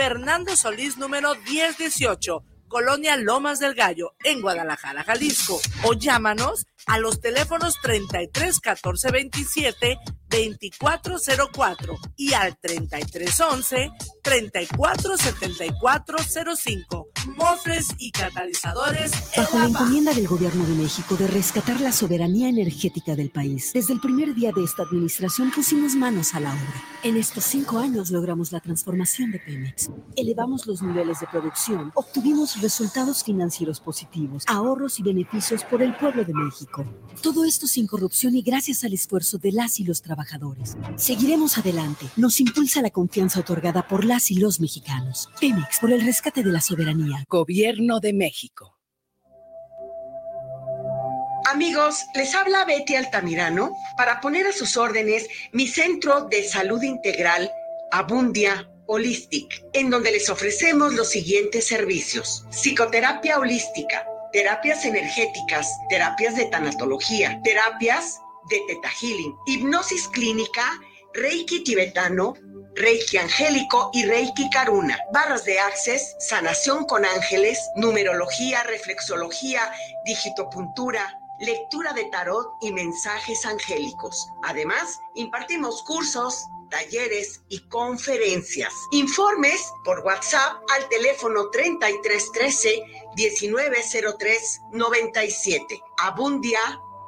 Fernando Solís número 1018, Colonia Lomas del Gallo, en Guadalajara, Jalisco. O llámanos a los teléfonos 33 14 27 2404 y al 3311 347405. Mofres y catalizadores. Bajo la encomienda del Gobierno de México de rescatar la soberanía energética del país, desde el primer día de esta administración pusimos manos a la obra. En estos cinco años logramos la transformación de Pemex. Elevamos los niveles de producción, obtuvimos resultados financieros positivos, ahorros y beneficios por el pueblo de México. Todo esto sin corrupción y gracias al esfuerzo de las y los trabajadores Seguiremos adelante. Nos impulsa la confianza otorgada por las y los mexicanos. Pemex por el rescate de la soberanía. Gobierno de México. Amigos, les habla Betty Altamirano para poner a sus órdenes mi centro de salud integral Abundia Holistic, en donde les ofrecemos los siguientes servicios. Psicoterapia holística, terapias energéticas, terapias de tanatología, terapias de Teta Healing, hipnosis clínica, Reiki tibetano, Reiki angélico y Reiki Karuna, barras de access, sanación con ángeles, numerología, reflexología, digitopuntura, lectura de tarot y mensajes angélicos. Además, impartimos cursos, talleres y conferencias. Informes por WhatsApp al teléfono 3313 1903 97. Abundia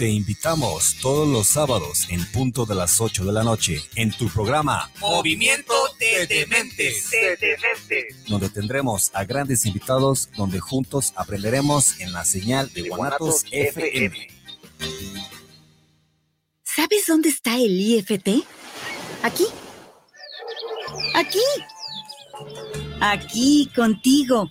Te invitamos todos los sábados en punto de las 8 de la noche en tu programa Movimiento de Dementes, donde tendremos a grandes invitados donde juntos aprenderemos en la señal de Guanatos FM. ¿Sabes dónde está el IFT? Aquí. Aquí. Aquí, contigo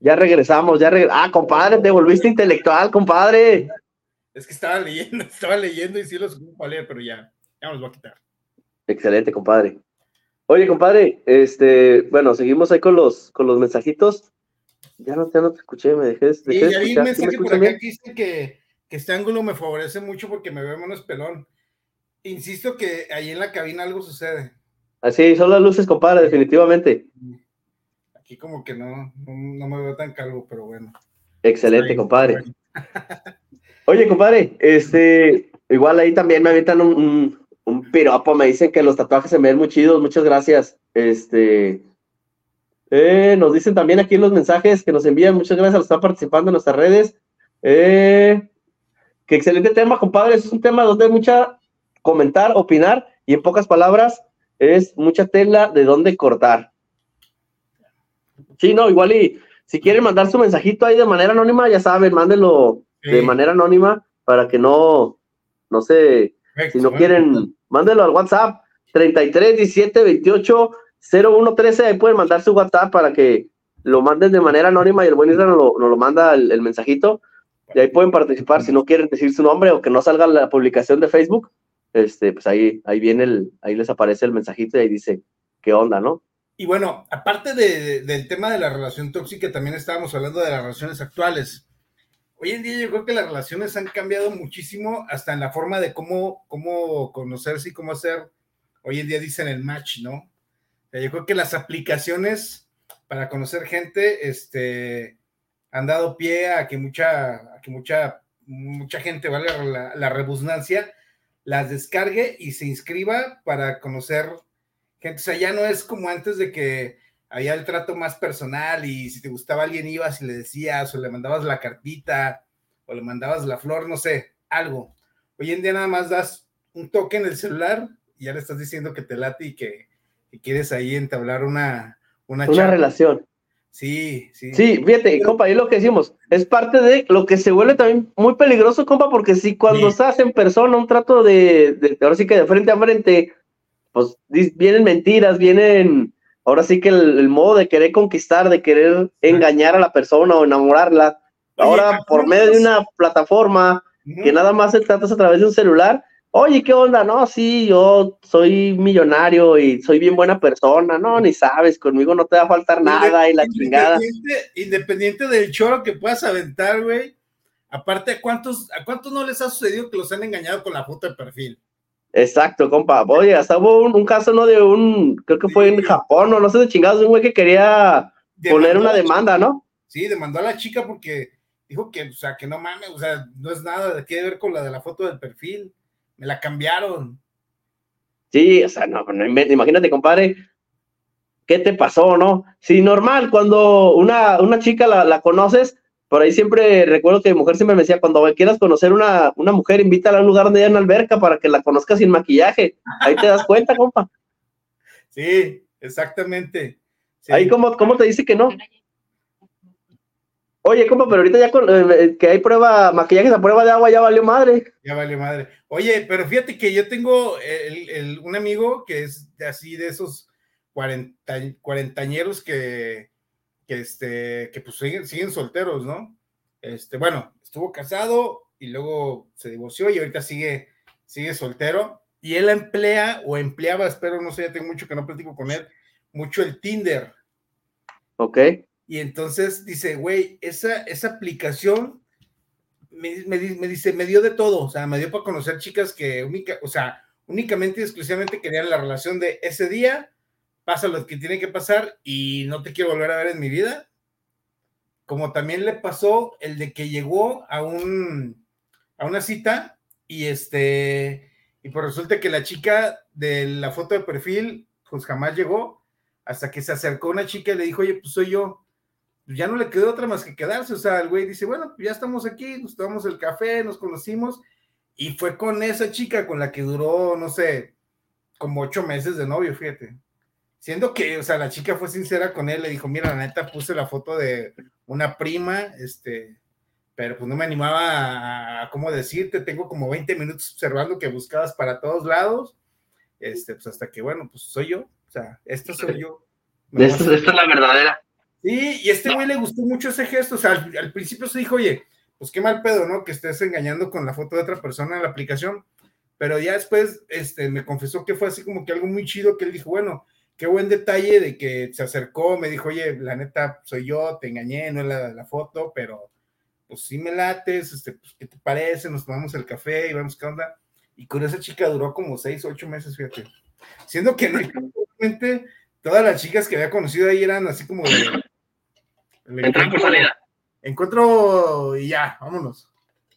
Ya regresamos, ya regresamos. Ah, compadre, te volviste intelectual, compadre. Es que estaba leyendo, estaba leyendo y sí los ocupo a leer, pero ya, ya me los voy a quitar. Excelente, compadre. Oye, compadre, este, bueno, seguimos ahí con los, con los mensajitos. Ya no, ya no te escuché, me dejé, dejé Y de vi un. ¿Sí me mensaje por acá bien? que dice que, que este ángulo me favorece mucho porque me veo menos pelón. Insisto que ahí en la cabina algo sucede. Así, son las luces, compadre, definitivamente. Aquí como que no, no, no me veo tan calvo, pero bueno. Excelente, Ahí, compadre. Oye, compadre, este, igual ahí también me avientan un, un, un piropo, me dicen que los tatuajes se me ven muy chidos, muchas gracias. Este, eh, nos dicen también aquí en los mensajes que nos envían, muchas gracias a los que están participando en nuestras redes. Eh, qué excelente tema, compadre, es un tema donde hay mucha comentar, opinar, y en pocas palabras, es mucha tela de dónde cortar. Sí, no, igual y si quieren mandar su mensajito ahí de manera anónima, ya saben, mándenlo de manera anónima para que no, no sé, Perfecto, si no bueno. quieren, mándenlo al WhatsApp 33 17 28 01 13, ahí pueden mandar su WhatsApp para que lo manden de manera anónima y el buen Isra nos lo, nos lo manda el, el mensajito y ahí pueden participar si no quieren decir su nombre o que no salga la publicación de Facebook, este, pues ahí, ahí viene el, ahí les aparece el mensajito y ahí dice qué onda, ¿no? Y bueno, aparte de- de- del tema de la relación tóxica, también estábamos hablando de las relaciones actuales. Hoy en día yo creo que las relaciones han cambiado muchísimo, hasta en la forma de cómo, cómo conocerse y cómo hacer, hoy en día dicen el match, ¿no? O sea, yo creo que las aplicaciones para conocer gente, este, han dado pie a que mucha, a que mucha, mucha gente, vale la, la redundancia, las descargue y se inscriba para conocer gente. O sea, ya no es como antes de que había el trato más personal y si te gustaba alguien ibas y le decías o le mandabas la cartita o le mandabas la flor, no sé, algo. Hoy en día nada más das un toque en el celular y ya le estás diciendo que te late y que, que quieres ahí entablar una, una, Una relación. Sí, sí. Sí, fíjate, compa, y lo que decimos, es parte de lo que se vuelve también muy peligroso, compa, porque si cuando Sí. estás en persona, un trato de, de- ahora sí que de frente a frente, pues vienen mentiras, vienen, ahora sí que el, el modo de querer conquistar, de querer engañar a la persona o enamorarla, ahora ¿a por medio de una plataforma que nada más se trata a través de un celular, oye, ¿qué onda? No, sí, yo soy millonario y soy bien buena persona, no, ni sabes, conmigo no te va a faltar nada y la chingada. Independiente, independiente del choro que puedas aventar, güey. Aparte, ¿a cuántos, ¿a cuántos no les ha sucedido que los han engañado con la foto de perfil? Exacto, compa. Oye, hasta hubo un, un caso, ¿no? De un, creo que fue en. Japón, o no sé de chingados, de un güey que quería poner una demanda, ¿no? Sí, demandó a la chica porque dijo que, o sea, que no mames, o sea, no es nada de qué ver con la de la foto del perfil. Me la cambiaron. Sí, o sea, no, no imagínate, compadre, ¿qué te pasó, no? Sí, normal, cuando una, una chica la, la conoces, por ahí siempre recuerdo que mi mujer siempre me decía, cuando quieras conocer una, una mujer, invítala a un lugar donde haya una alberca para que la conozcas sin maquillaje. Ahí te das cuenta, compa. Sí, exactamente. Sí. Ahí, ¿cómo, ¿cómo te dice que no? Oye, compa, pero ahorita ya con, eh, que hay prueba, maquillajes a prueba de agua, ya valió madre. Ya vale madre. Oye, pero fíjate que yo tengo el- el- un amigo que es de así de esos cuarenta, cuarentañeros que, que, este, que pues siguen, siguen solteros, ¿no? Este, bueno, estuvo casado y luego se divorció y ahorita sigue, sigue soltero. Y él emplea o empleaba, espero, no sé, ya tengo mucho que no platico con él, mucho el Tinder. Ok. Y entonces dice, güey, esa, esa aplicación me, me di- me dice, me dio de todo, o sea, me dio para conocer chicas que única, o sea, únicamente y exclusivamente querían la relación de ese día, pasa lo que tiene que pasar y no te quiero volver a ver en mi vida. Como también le pasó el de que llegó a un a una cita y este y pues resulta que la chica de la foto de perfil pues jamás llegó hasta que se acercó una chica y le dijo, oye, pues soy yo. Ya no le quedó otra más que quedarse. O sea, el güey dice, bueno, pues ya estamos aquí, nos tomamos el café, nos conocimos. Y fue con esa chica con la que duró, no sé, como ocho meses de novio, fíjate. Siendo que, o sea, la chica fue sincera con él, le dijo, mira, la neta puse la foto de una prima, este, pero pues no me animaba a, a cómo decirte, tengo como 20 minutos observando que buscabas para todos lados, este, pues hasta que, bueno, pues soy yo, o sea, esto soy yo. Esta, esta es la verdadera. Sí, y a este güey le gustó mucho ese gesto. O sea, al, al, principio se dijo, oye, pues qué mal pedo, ¿no? Que estés engañando con la foto de otra persona en la aplicación. Pero ya después este, me confesó que fue así como que algo muy chido, que él dijo, bueno, qué buen detalle de que se acercó, me dijo, oye, la neta, soy yo, te engañé, no es la, la foto, pero pues sí me lates, este, pues, ¿qué te parece? Nos tomamos el café y vemos qué onda. Y con esa chica duró como seis, ocho meses, fíjate. Siendo que realmente todas las chicas que había conocido ahí eran así como de... Entrar por salida. Encuentro y ya, vámonos.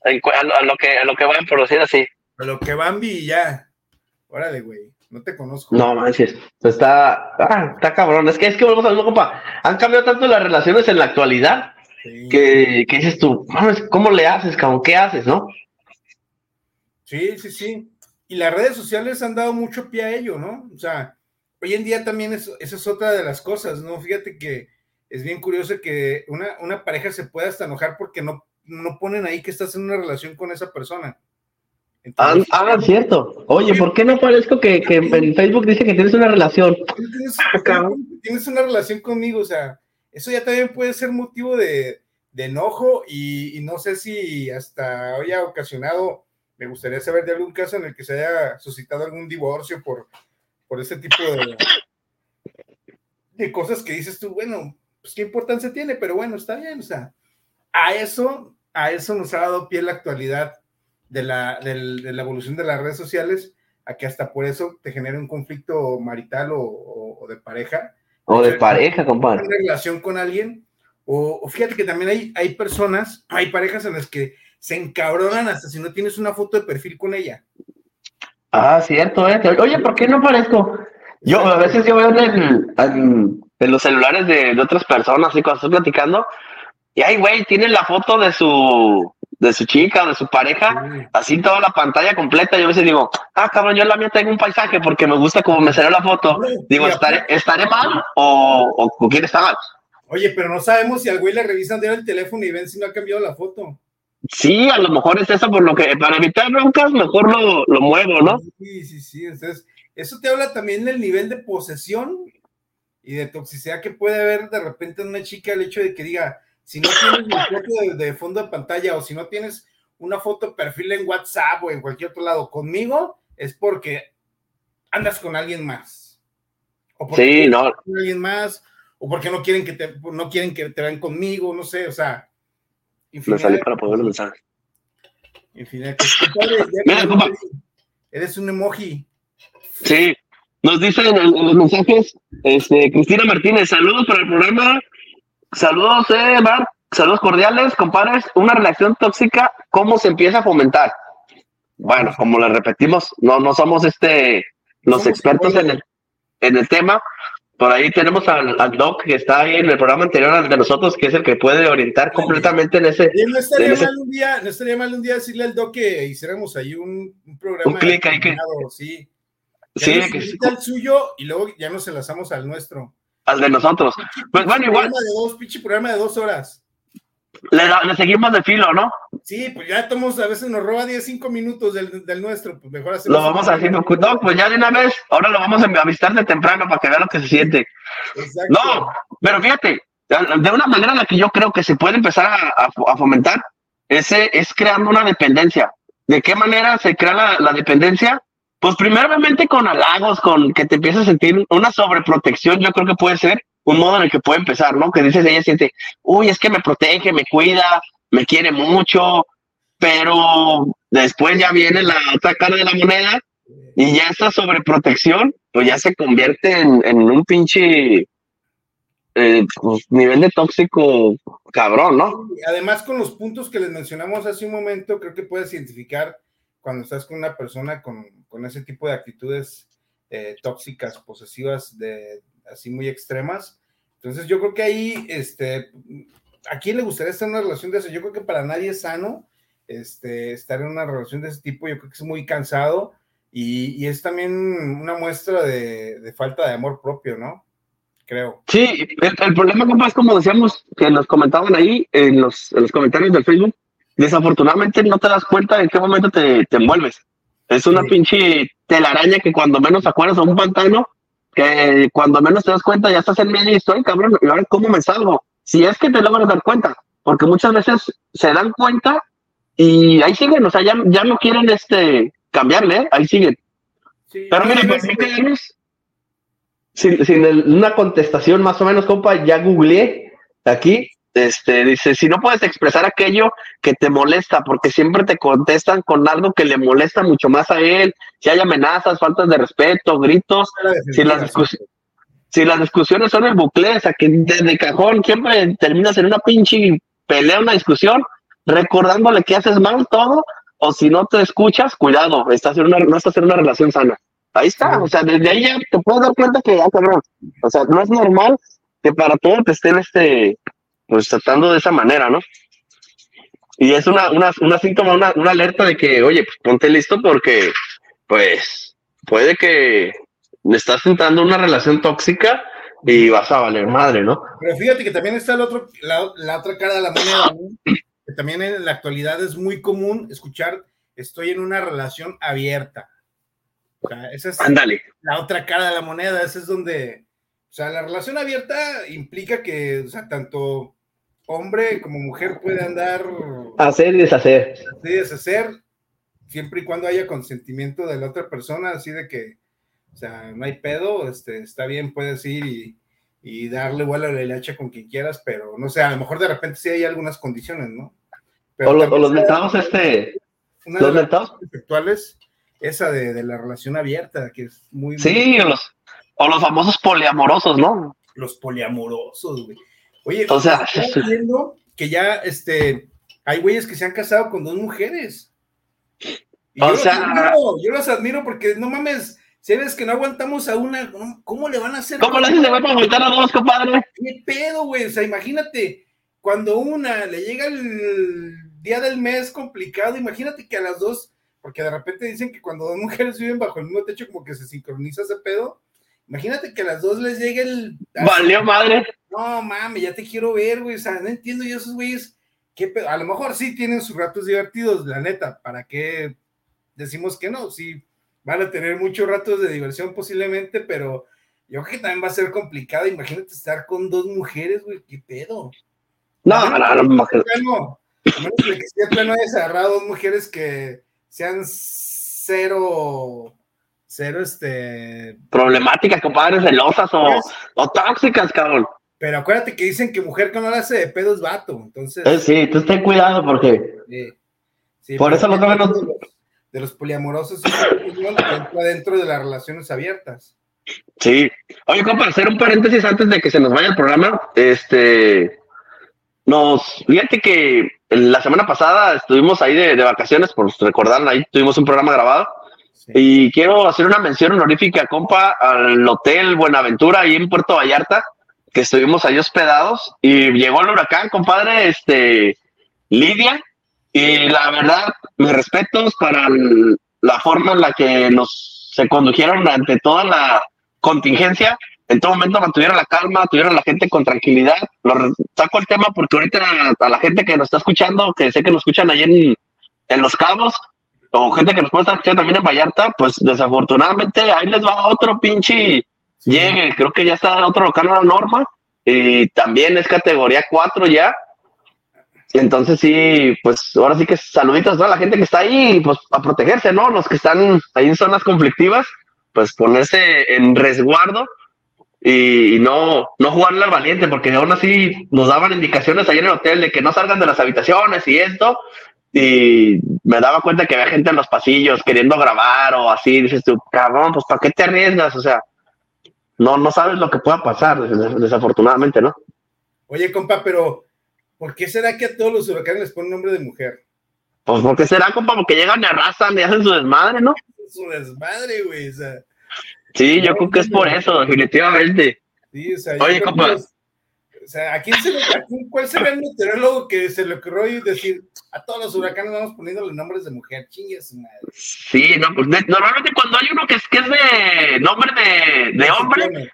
A lo, a lo que, a lo que van por decir así. A lo que Bambi y ya. Órale, güey. No te conozco. No manches. Está, ah, está cabrón. Es que es que volvemos a lo compa. Han cambiado tanto las relaciones en la actualidad sí. que, que, dices tú, ¿cómo le haces, cabrón? ¿Qué haces, no? Sí, sí, sí. Y las redes sociales han dado mucho pie a ello, ¿no? O sea, hoy en día también es, esa es otra de las cosas, ¿no? Fíjate que es bien curioso que una, una pareja se pueda hasta enojar porque no, no ponen ahí que estás en una relación con esa persona. Entonces, ah, ah, cierto. Oye, ¿por qué no parezco que, que en Facebook dice que tienes una relación? Tienes, tienes, una relación conmigo, o sea, eso ya también puede ser motivo de, de enojo y, y, no sé si hasta haya ocasionado, me gustaría saber de algún caso en el que se haya suscitado algún divorcio por, por ese tipo de, de cosas que dices tú, bueno, pues qué importancia tiene, pero bueno, está bien, o sea, a eso, a eso nos ha dado pie la actualidad de la, de, de la evolución de las redes sociales a que hasta por eso te genere un conflicto marital o, o, o de pareja. O de, pareja, compadre. Una relación con alguien. O, o, fíjate que también hay, hay personas, hay parejas en las que se encabronan hasta si no tienes una foto de perfil con ella. Ah, cierto, ¿eh? Oye, ¿por qué no parezco? Yo a veces yo veo en, el, en, en los celulares de, de, otras personas, así cuando estoy platicando, y ay, güey, tienen la foto de su de su chica o de su pareja, sí. así toda la pantalla completa. Yo a veces digo, ah, cabrón, yo en la mía tengo un paisaje porque me gusta como me salió la foto. Digo, ¿estaré, ¿estaré mal o, o, o, quién está mal? Oye, pero no sabemos si al güey le revisan de el teléfono y ven si no ha cambiado la foto. Sí, a lo mejor es eso por lo que, para evitar broncas, mejor lo, lo muevo, ¿no? Sí, sí, sí. Entonces, eso te habla también del nivel de posesión y de toxicidad que puede haber de repente en una chica el hecho de que diga, si no tienes una foto de, de, fondo de pantalla o si no tienes una foto de perfil en WhatsApp o en cualquier otro lado conmigo, es porque andas con alguien más. O porque sí, no. Con alguien más, o porque no quieren que te, no quieren que te vean conmigo, no sé, o sea. Me sale para poder los mensajes. Infinidad. Mira, compa. Eres un emoji. Sí, nos dicen en, en los mensajes, este, Cristina Martínez, saludos para el programa Saludos, eh, Mar. Saludos cordiales, compadres. Una relación tóxica, ¿cómo se empieza a fomentar? Bueno, como le repetimos, no, no somos este los somos expertos en el, en el tema. Por ahí tenemos al, al, Doc que está ahí en el programa anterior al de nosotros, que es el que puede orientar completamente en ese. Y no estaría, en ese... mal un día, no estaría mal un día decirle al Doc que hiciéramos ahí un, un programa. Un clic ahí que. Sí. Sí, que sí. el suyo y luego ya nos enlazamos al nuestro al de nosotros. Pues bueno, igual. De dos, pinche programa de dos horas. Le, le, seguimos de filo, ¿no? Sí, pues ya tomamos, a veces nos roba 10, 5 minutos del, del, nuestro, pues mejor hacemos. Lo vamos haciendo, no, pues ya de una vez, ahora lo vamos a visitar de temprano para que vea lo que se siente. Exacto. No, pero fíjate, de una manera en la que yo creo que se puede empezar a, a, a fomentar, ese es creando una dependencia. ¿De qué manera se crea la, la dependencia? Pues primeramente con halagos, con que te empieces a sentir una sobreprotección, yo creo que puede ser un modo en el que puede empezar, ¿no? Que dices, ella siente, uy, es que me protege, me cuida, me quiere mucho, pero después ya viene la otra cara de la moneda y ya esa sobreprotección, pues ya se convierte en, un pinche eh, pues, nivel de tóxico cabrón, ¿no? Además, con los puntos que les mencionamos hace un momento, creo que puedes identificar cuando estás con una persona con, con ese tipo de actitudes eh, tóxicas, posesivas, de, así muy extremas. Entonces yo creo que ahí, este, ¿a quién le gustaría estar en una relación de eso? Yo creo que para nadie es sano este, estar en una relación de ese tipo, yo creo que es muy cansado y, es también una muestra de, falta de amor propio, ¿no? Creo. Sí, el, el problema, compa, es como decíamos, que nos comentaban ahí en los, en los comentarios del Facebook, desafortunadamente no te das cuenta en qué momento te, te envuelves. Es una sí. pinche telaraña que cuando menos acuerdas a un pantano, que cuando menos te das cuenta ya estás en medio y estoy, cabrón, y ahora cómo me salgo. Si es que te logras dar cuenta, porque muchas veces se dan cuenta y ahí siguen, o sea, ya, ya no quieren este cambiarle, ¿eh? ahí siguen. Pero mira, pues, sin, sin una contestación más o menos, compa, ya googleé aquí este, dice, si no puedes expresar aquello que te molesta, porque siempre te contestan con algo que le molesta mucho más a él, si hay amenazas, faltas de respeto, gritos, si las, si las discusiones son el bucle, o sea, que desde cajón siempre terminas en una pinche pelea, una discusión, recordándole que haces mal todo, o si no te escuchas, cuidado, estás en una, no estás en una relación sana. Ahí está, o sea, desde ahí ya te puedes dar cuenta que ya, cabrón, o sea, no es normal que para todo te estén este pues tratando de esa manera, ¿no? Y es una, una, una síntoma, una, una alerta de que, oye, pues ponte listo porque, pues, puede que estás entrando una relación tóxica y vas a valer madre, ¿no? Pero fíjate que también está el otro, la, la otra cara de la moneda, ¿no? que también en la actualidad es muy común escuchar, estoy en una relación abierta. O sea, esa es la otra cara de la moneda, esa es donde, o sea, la relación abierta implica que, o sea, tanto hombre como mujer puede andar. Hacer y deshacer. Sí, deshacer, siempre y cuando haya consentimiento de la otra persona, así de que, o sea, no hay pedo, este, está bien, puedes ir y, y darle vuelo a la leche con quien quieras, pero no sé, a lo mejor de repente sí hay algunas condiciones, ¿no? Pero o, los metados, este. los metados. Conceptuales, esa de, de, la relación abierta, que es muy. Sí, o los, o los famosos poliamorosos, ¿no? Los poliamorosos, güey. Oye, o sea, viendo que ya este, hay güeyes que se han casado con dos mujeres. Y o yo sea, los admiro, yo los admiro porque no mames, si ves que no aguantamos a una, ¿cómo le van a hacer? ¿Cómo le hacen para aguantar a dos, compadre? ¿Qué pedo, güey? O sea, imagínate, cuando una le llega el día del mes complicado, imagínate que a las dos, porque de repente dicen que cuando dos mujeres viven bajo el mismo techo, como que se sincroniza ese pedo. Imagínate que a las dos les llegue el. Valió madre. No mames, ya te quiero ver, güey. O sea, no entiendo yo esos güeyes. ¿qué pedo? A lo mejor sí tienen sus ratos divertidos, la neta. ¿Para qué decimos que no? Sí, van a tener muchos ratos de diversión posiblemente, pero yo creo que también va a ser complicado. Imagínate estar con dos mujeres, güey. ¿Qué pedo? No, no, no, no, no. Plano, a menos de que siempre no hayas agarrado dos mujeres que sean cero cero este problemáticas, compadre, celosas o, o, tóxicas, cabrón. Pero acuérdate que dicen que mujer que no la hace de pedo es vato, entonces. Eh, sí, tú ten cuidado porque. Sí, sí, por eso los de los, de los poliamorosos dentro de las relaciones abiertas. Sí. Oye, compa, hacer un paréntesis antes de que se nos vaya el programa, este. Nos, fíjate que la semana pasada estuvimos ahí de, de vacaciones, por recordar, ahí tuvimos un programa grabado y quiero hacer una mención honorífica, compa, al Hotel Buenaventura ahí en Puerto Vallarta, que estuvimos ahí hospedados y llegó el huracán, compadre, este, Lidia, y la verdad, mis respetos para la forma en la que nos se condujeron ante toda la contingencia. En todo momento mantuvieron la calma, tuvieron a la gente con tranquilidad. Lo saco el tema porque ahorita a, la gente que nos está escuchando, que sé que nos escuchan ahí en, en Los Cabos, o gente que nos puede estar escuchando también en Vallarta, pues desafortunadamente ahí les va otro pinche llegue, creo que ya está otro local la norma, y también es categoría 4 ya. Entonces sí, pues ahora sí que saluditos a la gente que está ahí, pues a protegerse, ¿no? Los que están ahí en zonas conflictivas, pues ponerse en resguardo y, no, no jugarle al valiente, porque aún así nos daban indicaciones ahí en el hotel de que no salgan de las habitaciones y esto, y me daba cuenta que había gente en los pasillos queriendo grabar o así, dices tú, cabrón, pues ¿para qué te arriesgas? O sea, no, no sabes lo que pueda pasar, desafortunadamente, ¿no? Oye, compa, pero ¿por qué será que a todos los huracanes les ponen nombre de mujer? Pues porque será, compa, porque llegan y arrasan y hacen su desmadre, ¿no? Su desmadre, güey, o sea. Sí, yo creo que es por eso, definitivamente. Sí, o sea, Oye, compa. O sea, ¿a quién se le, a quién, ¿cuál será el meteorólogo que se le ocurrió y decir a todos los huracanes vamos poniéndole nombres de mujer? Chingue su madre. Sí, no, pues de, normalmente cuando hay uno que es, que es de nombre de, de hombre,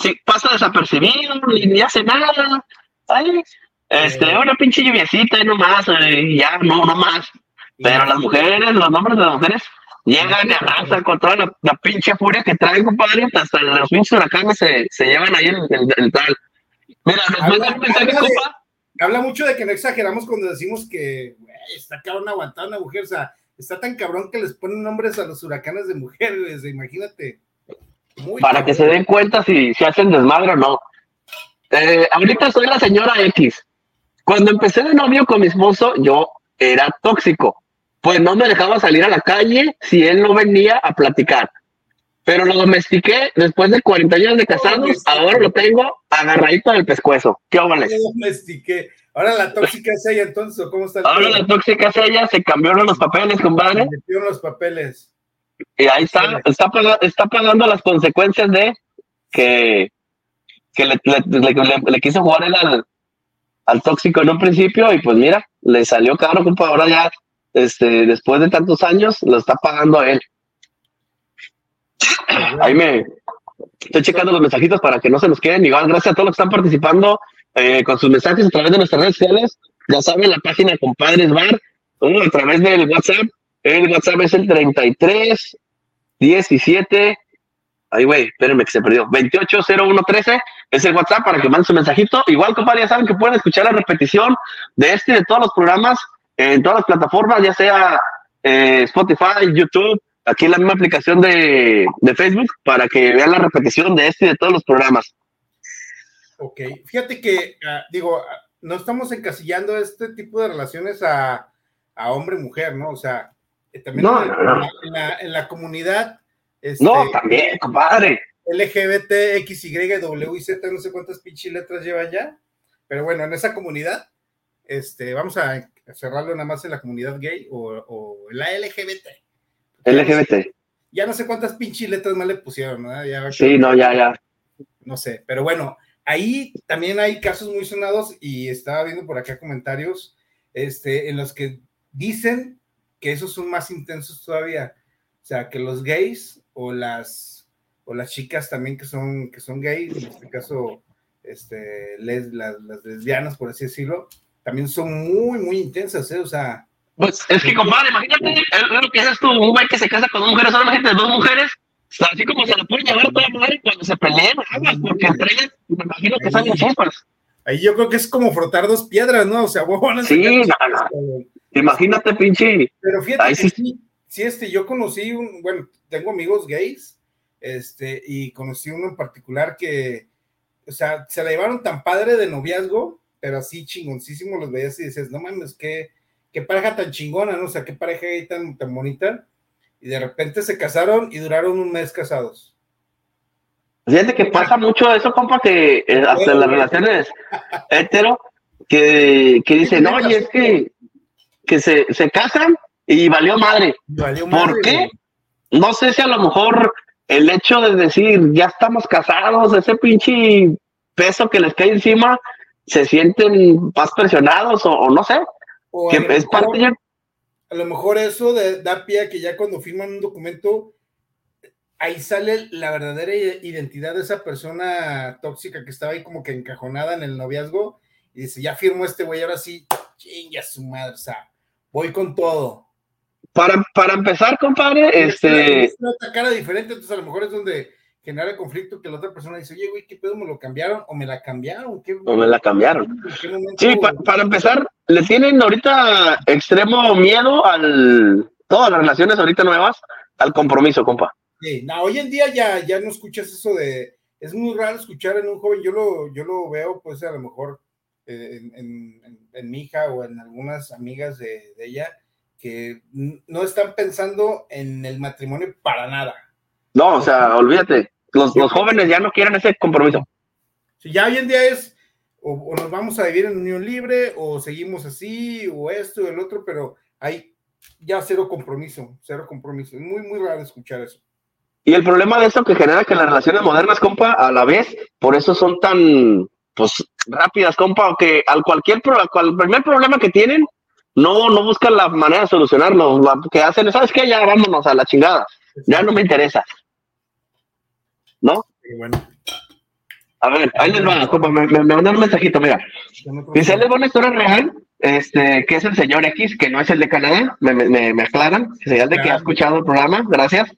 sí, pasa desapercibido, ni, ni hace nada. Ay, este, eh. una pinche lluviecita y nomás, y ya, no, no más. Pero las mujeres, los nombres de las mujeres, Llegan y arrasan con toda la, la pinche furia que traen, compadre. Hasta los pinches huracanes se, se llevan ahí el, el, el tal. Mira, Habla- mensaje, compa. Mucho de que no exageramos cuando decimos que está cabrón aguantar una mujer, o sea, está tan cabrón que les ponen nombres a los huracanes de mujeres, imagínate. Muy para que se den cuenta si, si hacen desmadre o no. Eh, ahorita soy la señora X. Cuando empecé de novio con mi esposo, yo era tóxico. Pues no me dejaba salir a la calle si él no venía a platicar. Pero lo domestiqué después de 40 años de casados. Ahora lo tengo agarradito del pescuezo. ¿Qué óvales? Yo domestiqué. Ahora la tóxica es ella, entonces, ¿o ¿cómo está? el Ahora la tóxica es ella, se cambiaron los papeles, compadre. Me metieron los papeles. Y ahí está, está, paga- está pagando las consecuencias de que, que le, le- le- le- le quiso jugar él al, al tóxico en un principio y pues mira, le salió caro, compa, ahora ya, este, después de tantos años, lo está pagando a él. Ahí me estoy checando los mensajitos para que no se nos queden. Igual, gracias a todos los que están participando eh, con sus mensajes a través de nuestras redes sociales. Ya saben, la página Compadres Bar, o a través del WhatsApp. El WhatsApp es el 33 17. Ay, güey, espérenme que se perdió. 280113 es el WhatsApp para que manden su mensajito. Igual, compadre, ya saben que pueden escuchar la repetición de este y de todos los programas en todas las plataformas, ya sea eh, Spotify, YouTube, aquí en la misma aplicación de, de Facebook, para que vean la repetición de este y de todos los programas. Ok, fíjate que, ah, digo, ah, no estamos encasillando este tipo de relaciones a, a hombre-mujer, ¿no? O sea, eh, también No, en, no, no. la- en la, en la comunidad este, No, también, compadre. LGBT, X, Y, W y Z, no sé cuántas pinches letras lleva ya, pero bueno, en esa comunidad, este, vamos a cerrarlo nada más en la comunidad gay o, o en la LGBT. LGBT. Ya no sé cuántas pinches letras más le pusieron, ¿no? Ya, Sí, no, ya, ya. no sé, pero bueno, ahí también hay casos muy sonados y estaba viendo por acá comentarios este, en los que dicen que esos son más intensos todavía. O sea, que los gays o las, o las chicas también que son, que son gays, en este caso, este, les, las, las lesbianas, por así decirlo, también son muy, muy intensas, ¿eh? O sea, Pues es que, compadre, imagínate es lo que haces tú, un güey que se casa con dos mujeres, solamente dos mujeres, así como se la pueden llevar toda madre cuando se peleen, aguas, porque entre ellas, me imagino que salen chispas. ahí yo creo que es como frotar dos piedras, ¿no? O sea, bueno, Sí, no, no. Imagínate, pinche. Pero fíjate Ahí que sí. sí, sí, este, yo conocí un, bueno, tengo amigos gays, este, y conocí uno en particular que, o sea, se la llevaron tan padre de noviazgo, pero así chingoncísimo los veías y dices, no mames, qué, qué pareja tan chingona, ¿no? O sea, qué pareja ahí tan, tan bonita. Y de repente se casaron y duraron un mes casados. Fíjate que pasa mucho eso, compa, que eh, hasta las relaciones hetero, que, que dicen, oye, es que, que se, se casan y valió madre. Valió ¿Por madre, qué? güey. No sé si a lo mejor el hecho de decir, ya estamos casados, ese pinche peso que les cae encima, se sienten más presionados o, o no sé, O a lo parte mejor- a lo mejor eso de- da pie a que ya cuando firman un documento, ahí sale la verdadera identidad de esa persona tóxica que estaba ahí como que encajonada en el noviazgo y dice, ya firmó este güey, ahora sí, chinga su madre, o sea, voy con todo. Para, para empezar, compadre, este, Es una cara diferente, entonces a lo mejor es donde genera el conflicto que la otra persona dice, oye, güey, ¿qué pedo me lo cambiaron? ¿O me la cambiaron? ¿Qué, o me la cambiaron. Sí, pa- para empezar, le tienen ahorita extremo miedo al, todas las relaciones ahorita nuevas, al compromiso, compa. Sí, no, hoy en día ya, ya no escuchas eso de, es muy raro escuchar en un joven, yo lo, yo lo veo pues a lo mejor eh, en, en- en- en mi hija o en algunas amigas de, de ella que no están pensando en el matrimonio para nada. No, o sea, olvídate, los, los jóvenes ya no quieren ese compromiso. Si ya hoy en día es o, o nos vamos a vivir en unión libre o seguimos así o esto o el otro, pero hay ya cero compromiso, cero compromiso. Es muy, muy raro escuchar eso. Y el problema de eso que genera que las relaciones modernas, compa, a la vez, por eso son tan, pues, rápidas, compa, o que al cualquier, pro- al primer problema que tienen, no, no buscan la manera de solucionarlo, la que hacen, es, ¿sabes qué? Ya vámonos a la chingada, ya no me interesa. ¿No? Pero bueno, A ver, ahí les va, compa, me, me, me un mensajito, mira. Dice, que- les va una historia real este, que es el señor X, que no es el de Canadá, me, me, me aclaran, señal de que ha escuchado el programa, gracias.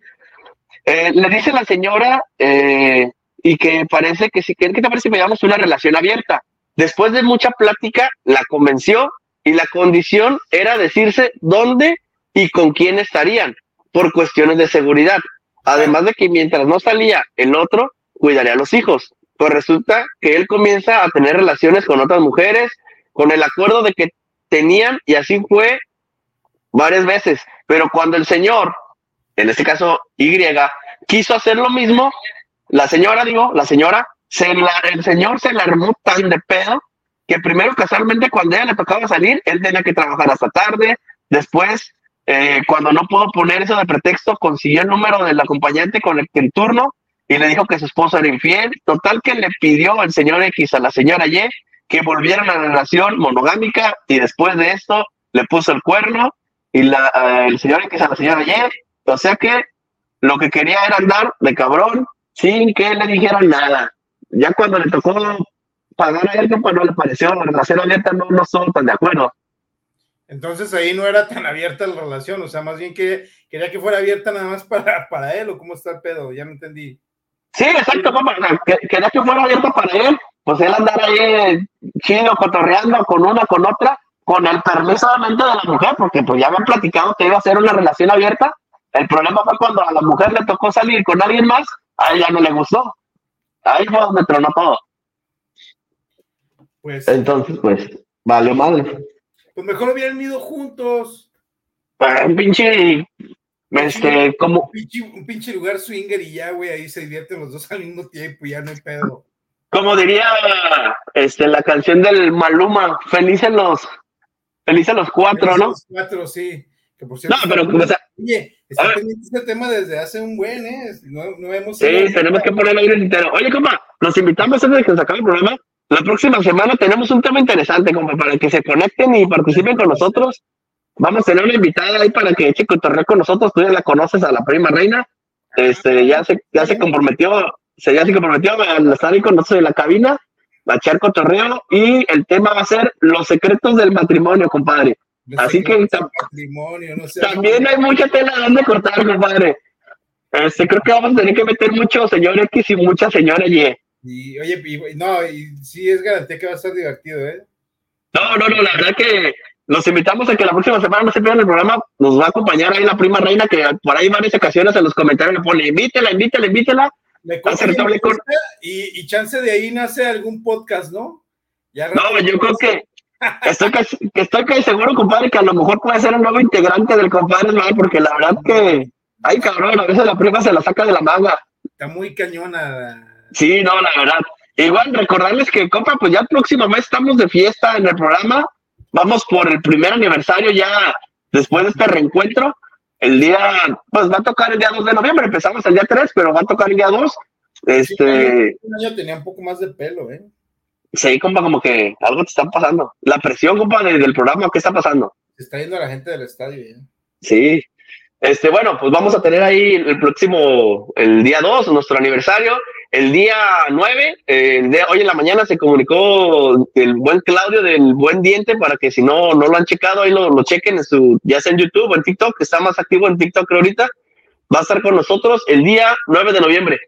Eh, le dice la señora eh, y que parece que si, ¿qué te parece que veamos una relación abierta? Después de mucha plática, la convenció y la condición era decirse dónde y con quién estarían por cuestiones de seguridad. Además de que mientras no salía el otro, cuidaría a los hijos. Pues resulta que él comienza a tener relaciones con otras mujeres, con el acuerdo de que tenían, y así fue varias veces. Pero cuando el señor, en este caso Y, quiso hacer lo mismo, la señora, digo, la señora, se el señor se la armó tan de pedo que primero casualmente cuando ella le tocaba salir, él tenía que trabajar hasta tarde, después, eh, cuando no pudo poner eso de pretexto, consiguió el número del acompañante con el que en turno y le dijo que su esposo era infiel, total que le pidió el señor X a la señora Y que volvieran a la relación monogámica y después de esto le puso el cuerno y la, eh, el señor X a la señora Y, o sea que lo que quería era andar de cabrón sin que le dijeran nada. Ya cuando le tocó pagar a alguien, pues no le pareció, la relación abierta no, no son tan de acuerdo. Entonces ahí no era tan abierta la relación, o sea, más bien que quería que fuera abierta nada más para, para él, o cómo está el pedo, ya no entendí. Sí, exacto, papá, quería que fuera abierta para él, pues él andar ahí chido, cotorreando con una, con otra, con el permiso de la mujer, porque pues ya habían platicado que iba a ser una relación abierta. El problema fue cuando a la mujer le tocó salir con alguien más, a ella no le gustó. Ahí fue donde tronó todo. Pues. Entonces, pues, vale madre. Pues mejor hubieran ido juntos. Un pinche. Este, como. Un pinche, lugar swinger y ya, güey, ahí se divierten los dos al mismo tiempo y ya no hay pedo. Como diría este, la canción del Maluma, felices los, felices los cuatro, ¿no? Los cuatro, sí. Que por cierto, no, pero, o sea, oye, está pendiente este tema desde hace un buen, ¿eh? No, no hemos sí, tenemos que ponerlo ahí en el entero. Oye, compa, los invitamos antes de que se acabe el programa. La próxima semana tenemos un tema interesante, compa, para que se conecten y participen con nosotros. Vamos a tener una invitada ahí para que eche cotorreo con nosotros. Tú ya la conoces a la prima reina. Este, ya se, ya se comprometió se ya se comprometió a estar ahí con nosotros en la cabina, a echar cotorreo y el tema va a ser los secretos del matrimonio, compadre. Así que también hay mucha tela donde cortar, compadre. Este, creo que vamos a tener que meter mucho señor X y mucha señora Y. Y oye, no, y sí es garantía que va a ser divertido, ¿eh? No, no, no, la verdad que los invitamos a que la próxima semana no se pierdan el programa. Nos va a acompañar ahí la prima reina que por ahí varias ocasiones en los comentarios le pone invítela, invítela, invítela y, y, chance de ahí nace algún podcast, ¿no? no, yo creo que estoy, casi, estoy casi seguro, compadre, que a lo mejor puede ser el nuevo integrante del compadre, ¿no? porque la verdad que, ay cabrón, a veces la prima se la saca de la manga. Está muy cañona. Sí, no, la verdad. Igual recordarles que, compa, pues ya el próximo mes estamos de fiesta en el programa. Vamos por el primer aniversario ya después de este reencuentro. El día, pues va a tocar el día 2 de noviembre, empezamos el día 3, pero va a tocar el día 2. Este. un año tenía un poco más de pelo, ¿eh? Sí, compa, como que algo te está pasando. La presión, compa, del programa, ¿qué está pasando? Se está yendo la gente del estadio, ¿eh? Sí. Este, bueno, pues vamos a tener ahí el próximo, el día 2, nuestro aniversario. El día 9, el de hoy en la mañana se comunicó el buen Claudio del Buen Diente para que si no, no lo han checado, ahí lo, lo chequen en su, ya sea en YouTube o en TikTok, que está más activo en TikTok ahorita. Va a estar con nosotros el día 9 de noviembre.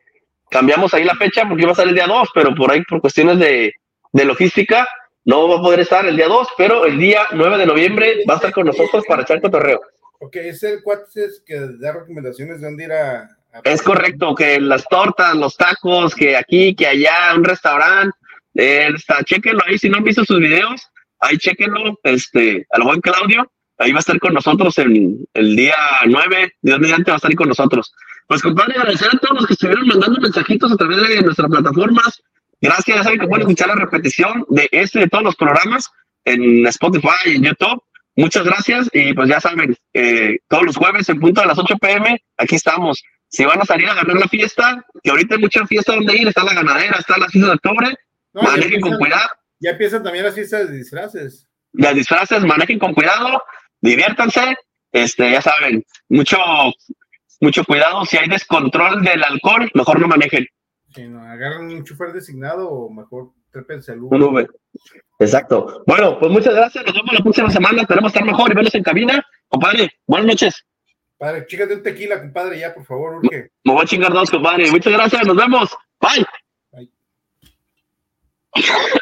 Cambiamos ahí la fecha porque iba a ser el día 2, pero por ahí por cuestiones de, de logística no va a poder estar el día 2, pero el día 9 de noviembre va a estar con nosotros para echar cotorreo. Ok, es el cuate que da recomendaciones de dónde ir a es correcto, que las tortas, los tacos, que aquí, que allá, un restaurante, eh, está, chequenlo ahí, si no han visto sus videos, ahí chequenlo, este, al buen Claudio, ahí va a estar con nosotros en el día 9, de donde va a estar con nosotros. Pues compadre, agradecer a todos los que estuvieron mandando mensajitos a través de nuestras plataformas. Gracias, ya saben que pueden escuchar la repetición de este de todos los programas en Spotify en YouTube. Muchas gracias y pues ya saben, eh, todos los jueves en punto de las 8 pm, aquí estamos si van a salir a ganar la fiesta, que ahorita hay mucha fiesta donde ir, está la ganadera, está la fiesta de octubre, manejen con cuidado. Ya empiezan también las fiestas de disfraces. Las disfraces, manejen con cuidado, diviértanse, este, ya saben, mucho, mucho cuidado, si hay descontrol del alcohol, mejor no manejen. Si no, agarran un chofer designado o mejor trépense al Un Uber. Exacto. Bueno, pues muchas gracias. Nos vemos la próxima semana. Esperemos estar mejor y verlos en cabina. Compadre, buenas noches. Padre, chígate un tequila, compadre, ya, por favor, urge. Me voy a chingar dos, compadre. Muchas gracias. Nos vemos. Bye. Bye.